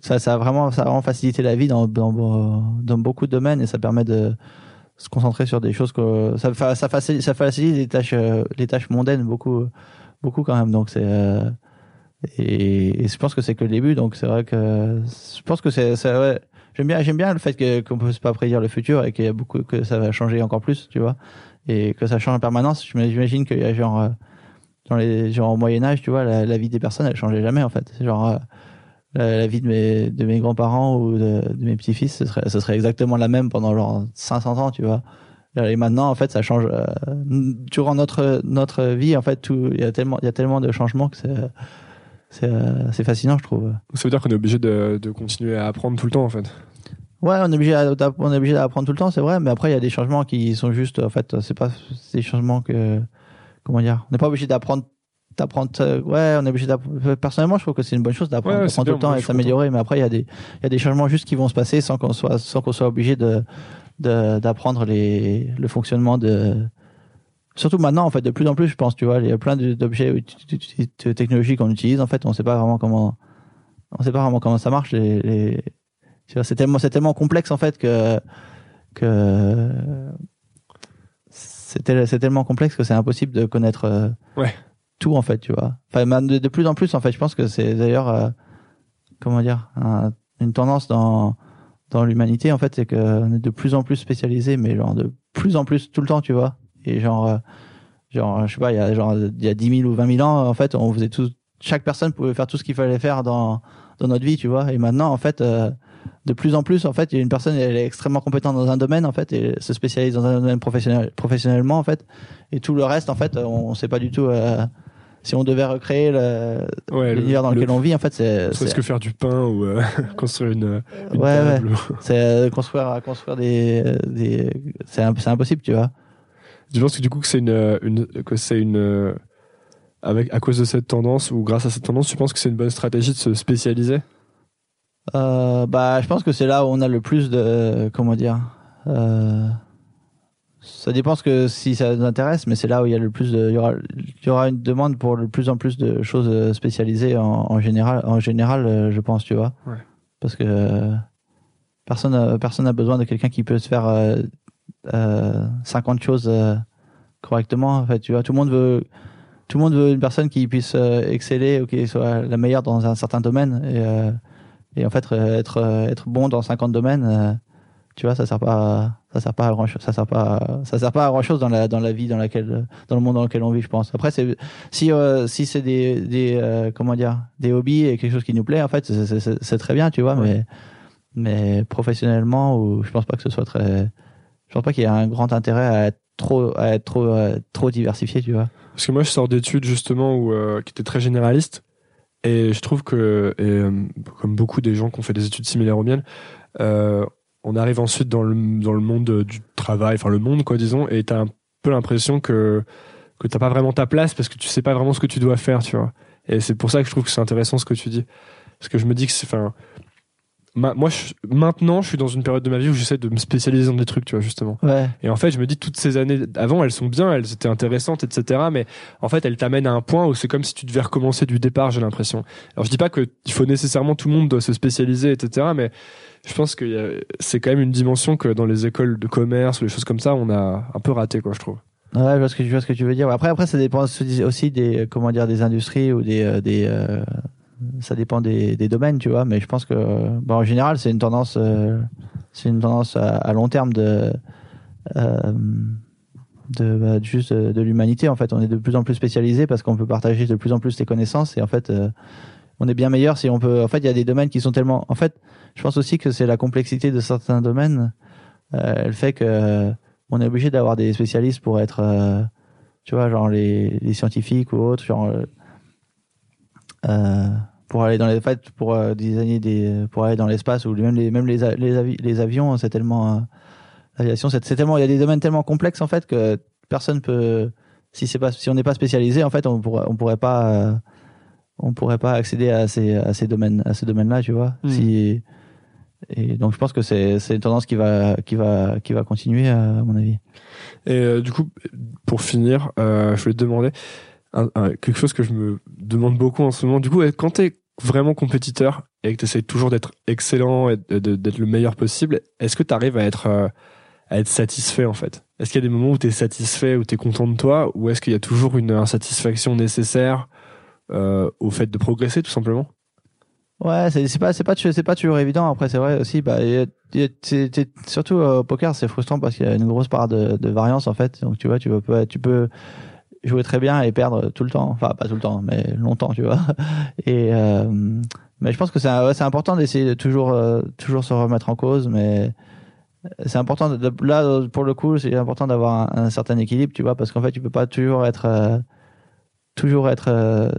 ça, ça a vraiment, ça a vraiment facilité la vie dans, dans, dans beaucoup de domaines et ça permet de se concentrer sur des choses que ça, ça facilite, ça facilite les tâches, euh, les tâches mondaines beaucoup, beaucoup quand même. Donc c'est euh, et, et je pense que c'est que le début. Donc c'est vrai que je pense que c'est, c'est ouais, j'aime bien, j'aime bien le fait que qu'on peut pas prédire le futur et qu'il beaucoup que ça va changer encore plus, tu vois, et que ça change en permanence. Je m'imagine qu'il y genre euh, dans les genre au Moyen Âge, tu vois, la, vie des personnes, elle changeait jamais en fait. Genre euh, la, vie de mes de mes grands-parents ou de, de mes petits-fils, ce serait ce serait exactement la même pendant genre 500 ans, tu vois. Et maintenant, en fait, ça change. euh, durant notre notre vie, en fait, tout il y a tellement il y a tellement de changements que c'est c'est euh, c'est fascinant, je trouve. Ça veut dire qu'on est obligé de, de continuer à apprendre tout le temps en fait. Ouais, on est obligé à- on est obligé d'apprendre tout le temps, c'est vrai, mais après il y a des changements qui sont juste en fait, c'est pas des changements que comment dire, on n'est pas obligé d'apprendre d'apprendre euh, ouais, on est obligé d'apprendre personnellement, je trouve que c'est une bonne chose d'apprendre Ouais, tout le temps et s'améliorer, mais après il y a des il y a des changements juste qui vont se passer sans qu'on soit sans qu'on soit obligé de d'apprendre les le fonctionnement de surtout maintenant en fait de plus en plus je pense tu vois il y a plein d'objets ou de- technologies qu'on utilise en fait on sait pas vraiment comment on sait pas vraiment comment ça marche les, les tu vois c'est tellement c'est tellement complexe en fait que que c'est tel- c'est tellement complexe que c'est impossible de connaître euh, Ouais. tout en fait tu vois enfin de, de plus en plus en fait je pense que c'est d'ailleurs euh, comment dire un- une tendance dans dans l'humanité en fait c'est qu'on est de plus en plus spécialisé mais genre de plus en plus tout le temps tu vois et genre euh, genre je sais pas il y a genre il y a 10 000 ou 20 000 ans en fait on faisait tout chaque personne pouvait faire tout ce qu'il fallait faire dans dans notre vie tu vois. Et maintenant en fait euh, de plus en plus en fait il y a une personne elle est extrêmement compétente dans un domaine en fait et se spécialise dans un domaine professionnel professionnellement en fait. Et tout le reste en fait on, on sait pas du tout euh, si on devait recréer le Ouais, le- l'univers dans le- lequel on vit en fait c'est c'est- que faire du pain ou euh, construire une, une Ouais, table. c'est euh, construire construire des des c'est impossible tu vois Tu penses que du coup que c'est une, une que c'est une euh, avec à cause de cette tendance ou grâce à cette tendance, tu penses que c'est une bonne stratégie de se spécialiser? Euh, bah, je pense que c'est là où on a le plus de, comment dire, euh, ça dépend ce que si ça nous intéresse, mais c'est là où il y a le plus de, il y aura, il y aura une demande pour de plus en plus de choses euh, spécialisées en, en général, en général, euh, je pense, tu vois, Ouais. parce que euh, personne, euh, personne n'a besoin de quelqu'un qui peut se faire euh, euh, 50 choses euh, correctement. En fait, tu vois, tout le monde veut, tout le monde veut une personne qui puisse euh, exceller ou qui soit la meilleure dans un certain domaine. Et euh, et en fait être être bon dans 50 domaines tu vois ça sert pas ça sert pas à grand chose ça sert pas ça sert pas à grand chose dans la dans la vie dans laquelle dans le monde dans lequel on vit je pense. Après c'est si euh, si c'est des des euh, comment dire des hobbies et quelque chose qui nous plaît en fait c'est très bien tu vois mais mais professionnellement ou je pense pas que ce soit très je pense pas qu'il y ait un grand intérêt à être trop à être trop euh, trop diversifié tu vois Parce que moi, je sors d'études justement où, euh, qui étaient très généralistes. Et je trouve que, euh, comme beaucoup des gens qui ont fait des études similaires aux miennes, on arrive ensuite dans le, dans le monde du travail, enfin le monde, quoi, disons, et t'as un peu l'impression que, que t'as pas vraiment ta place parce que tu sais pas vraiment ce que tu dois faire, tu vois. Et c'est pour ça que je trouve que c'est intéressant ce que tu dis. Parce que je me dis que c'est, enfin, ma- moi, je- maintenant, je suis dans une période de ma vie où j'essaie de me spécialiser dans des trucs, tu vois, justement. ouais Et en fait, je me dis toutes ces années avant, elles sont bien, elles étaient intéressantes, etc. Mais en fait, elles t'amènent à un point où c'est comme si tu devais recommencer du départ, j'ai l'impression. Alors, je dis pas que il faut nécessairement tout le monde doit se spécialiser, etc. Mais je pense que a- c'est quand même une dimension que dans les écoles de commerce ou les choses comme ça, on a un peu raté, quoi, je trouve. Ouais, je vois ce que je vois ce que tu veux dire. Après, après, ça dépend aussi des, comment dire, des industries ou des, euh, des, euh, ça dépend des, domaines, tu vois. Mais je pense que, en général, c'est une tendance, euh, c'est une tendance à, long terme de, euh, bah, juste de, l'humanité. En fait, on est de plus en plus spécialisé parce qu'on peut partager de plus en plus les connaissances et en fait, euh, on est bien meilleur si on peut. En fait, il y a des domaines qui sont tellement. En fait, je pense aussi que c'est la complexité de certains domaines. Elle fait que on est obligé d'avoir des spécialistes pour être, tu vois, genre les, scientifiques ou autres, genre pour aller dans les fêtes, pour euh, designer des, pour aller dans l'espace ou même les même les les, avi- les avions, c'est tellement euh, l'aviation, c'est tellement, il y a des domaines tellement complexes en fait que personne peut, si c'est pas, si on n'est pas spécialisé en fait, on pourrait on pourrait pas euh, on pourrait pas accéder à ces à ces domaines à ces domaines là, tu vois. Hmm. Si et donc je pense que c'est c'est une tendance qui va qui va qui va continuer à mon avis. Et euh, du coup, pour finir, euh, je voulais te demander un- un- quelque chose que je me demande beaucoup en ce moment. Du coup, quand tu es vraiment compétiteur et que tu essaies toujours d'être excellent et d'être le meilleur possible, est-ce que tu arrives à être, euh, à être satisfait en fait? Est-ce qu'il y a des moments où tu es satisfait, où tu es content de toi, ou est-ce qu'il y a toujours une insatisfaction nécessaire euh, au fait de progresser tout simplement? Ouais, c'est pas pas pas toujours évident. Après, c'est vrai aussi. Bah, surtout euh, au poker, c'est frustrant parce qu'il y a une grosse part de, de variance en fait. Donc tu vois, tu peux tu peux jouer très bien et perdre tout le temps. Enfin, pas tout le temps, mais longtemps, tu vois. Et euh, mais je pense que c'est ouais, important d'essayer de toujours euh, toujours se remettre en cause, mais c'est important de, là pour le coup, c'est important d'avoir un, un certain équilibre, tu vois, parce qu'en fait, tu peux pas toujours être euh, toujours être euh,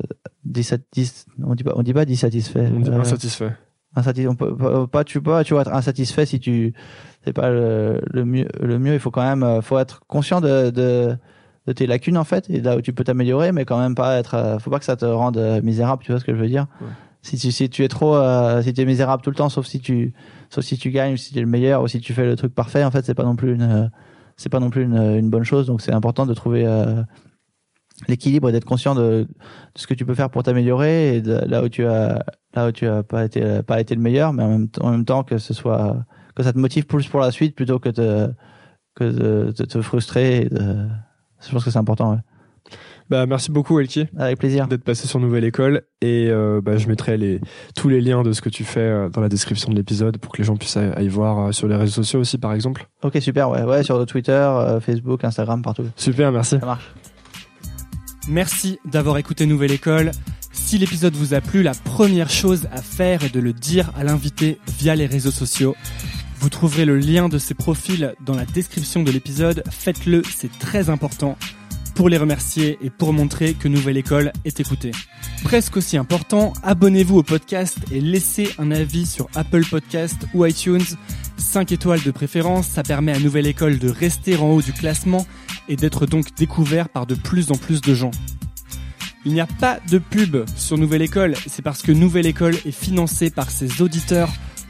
dissat- dis- on dit pas on dit pas dissatisfait. On dit insatisfait. insatis- on peut pas- tu peux pas tu vas être insatisfait si tu c'est pas le, le mieux le mieux il faut quand même faut être conscient de, de de tes lacunes en fait et là où tu peux t'améliorer mais quand même pas être euh, faut pas que ça te rende euh, misérable tu vois ce que je veux dire? Ouais. si tu si tu es trop euh, si tu es misérable tout le temps sauf si tu sauf si tu gagnes si tu es le meilleur ou si tu fais le truc parfait en fait c'est pas non plus une euh, c'est pas non plus une, une bonne chose donc c'est important de trouver l'équilibre et d'être conscient de, de ce que tu peux faire pour t'améliorer et de, là où tu as là où tu as pas été pas été le meilleur mais en même, temps- en même temps que ce soit que ça te motive plus pour la suite plutôt que de que de, de te frustrer et de, je pense que c'est important ouais. Bah, merci beaucoup Elki avec plaisir d'être passé sur Nouvelle École et euh, bah, je mettrai les, tous les liens de ce que tu fais euh, dans la description de l'épisode pour que les gens puissent aller voir euh, sur les réseaux sociaux aussi par exemple. ok super ouais ouais sur Twitter euh, Facebook Instagram partout Super, merci. ça marche Merci d'avoir écouté Nouvelle École. Si l'épisode vous a plu, la première chose à faire est de le dire à l'invité via les réseaux sociaux. Vous trouverez le lien de ses profils dans la description de l'épisode. Faites-le, c'est très important pour les remercier et pour montrer que Nouvelle École est écoutée. Presque aussi important, abonnez-vous au podcast et laissez un avis sur Apple Podcast ou iTunes. 5 étoiles de préférence, ça permet à Nouvelle École de rester en haut du classement et d'être donc découvert par de plus en plus de gens. Il n'y a pas de pub sur Nouvelle École, c'est parce que Nouvelle École est financée par ses auditeurs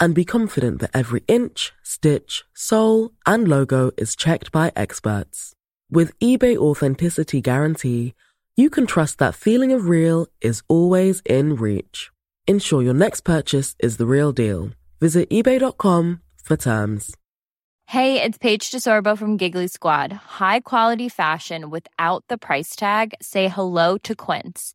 and be confident that every inch, stitch, sole, and logo is checked by experts. With eBay Authenticity Guarantee, you can trust that feeling of real is always in reach. Ensure your next purchase is the real deal. Visit eBay.com for terms. Hey, it's Paige DeSorbo from Giggly Squad. High quality fashion without the price tag. Say hello to Quince.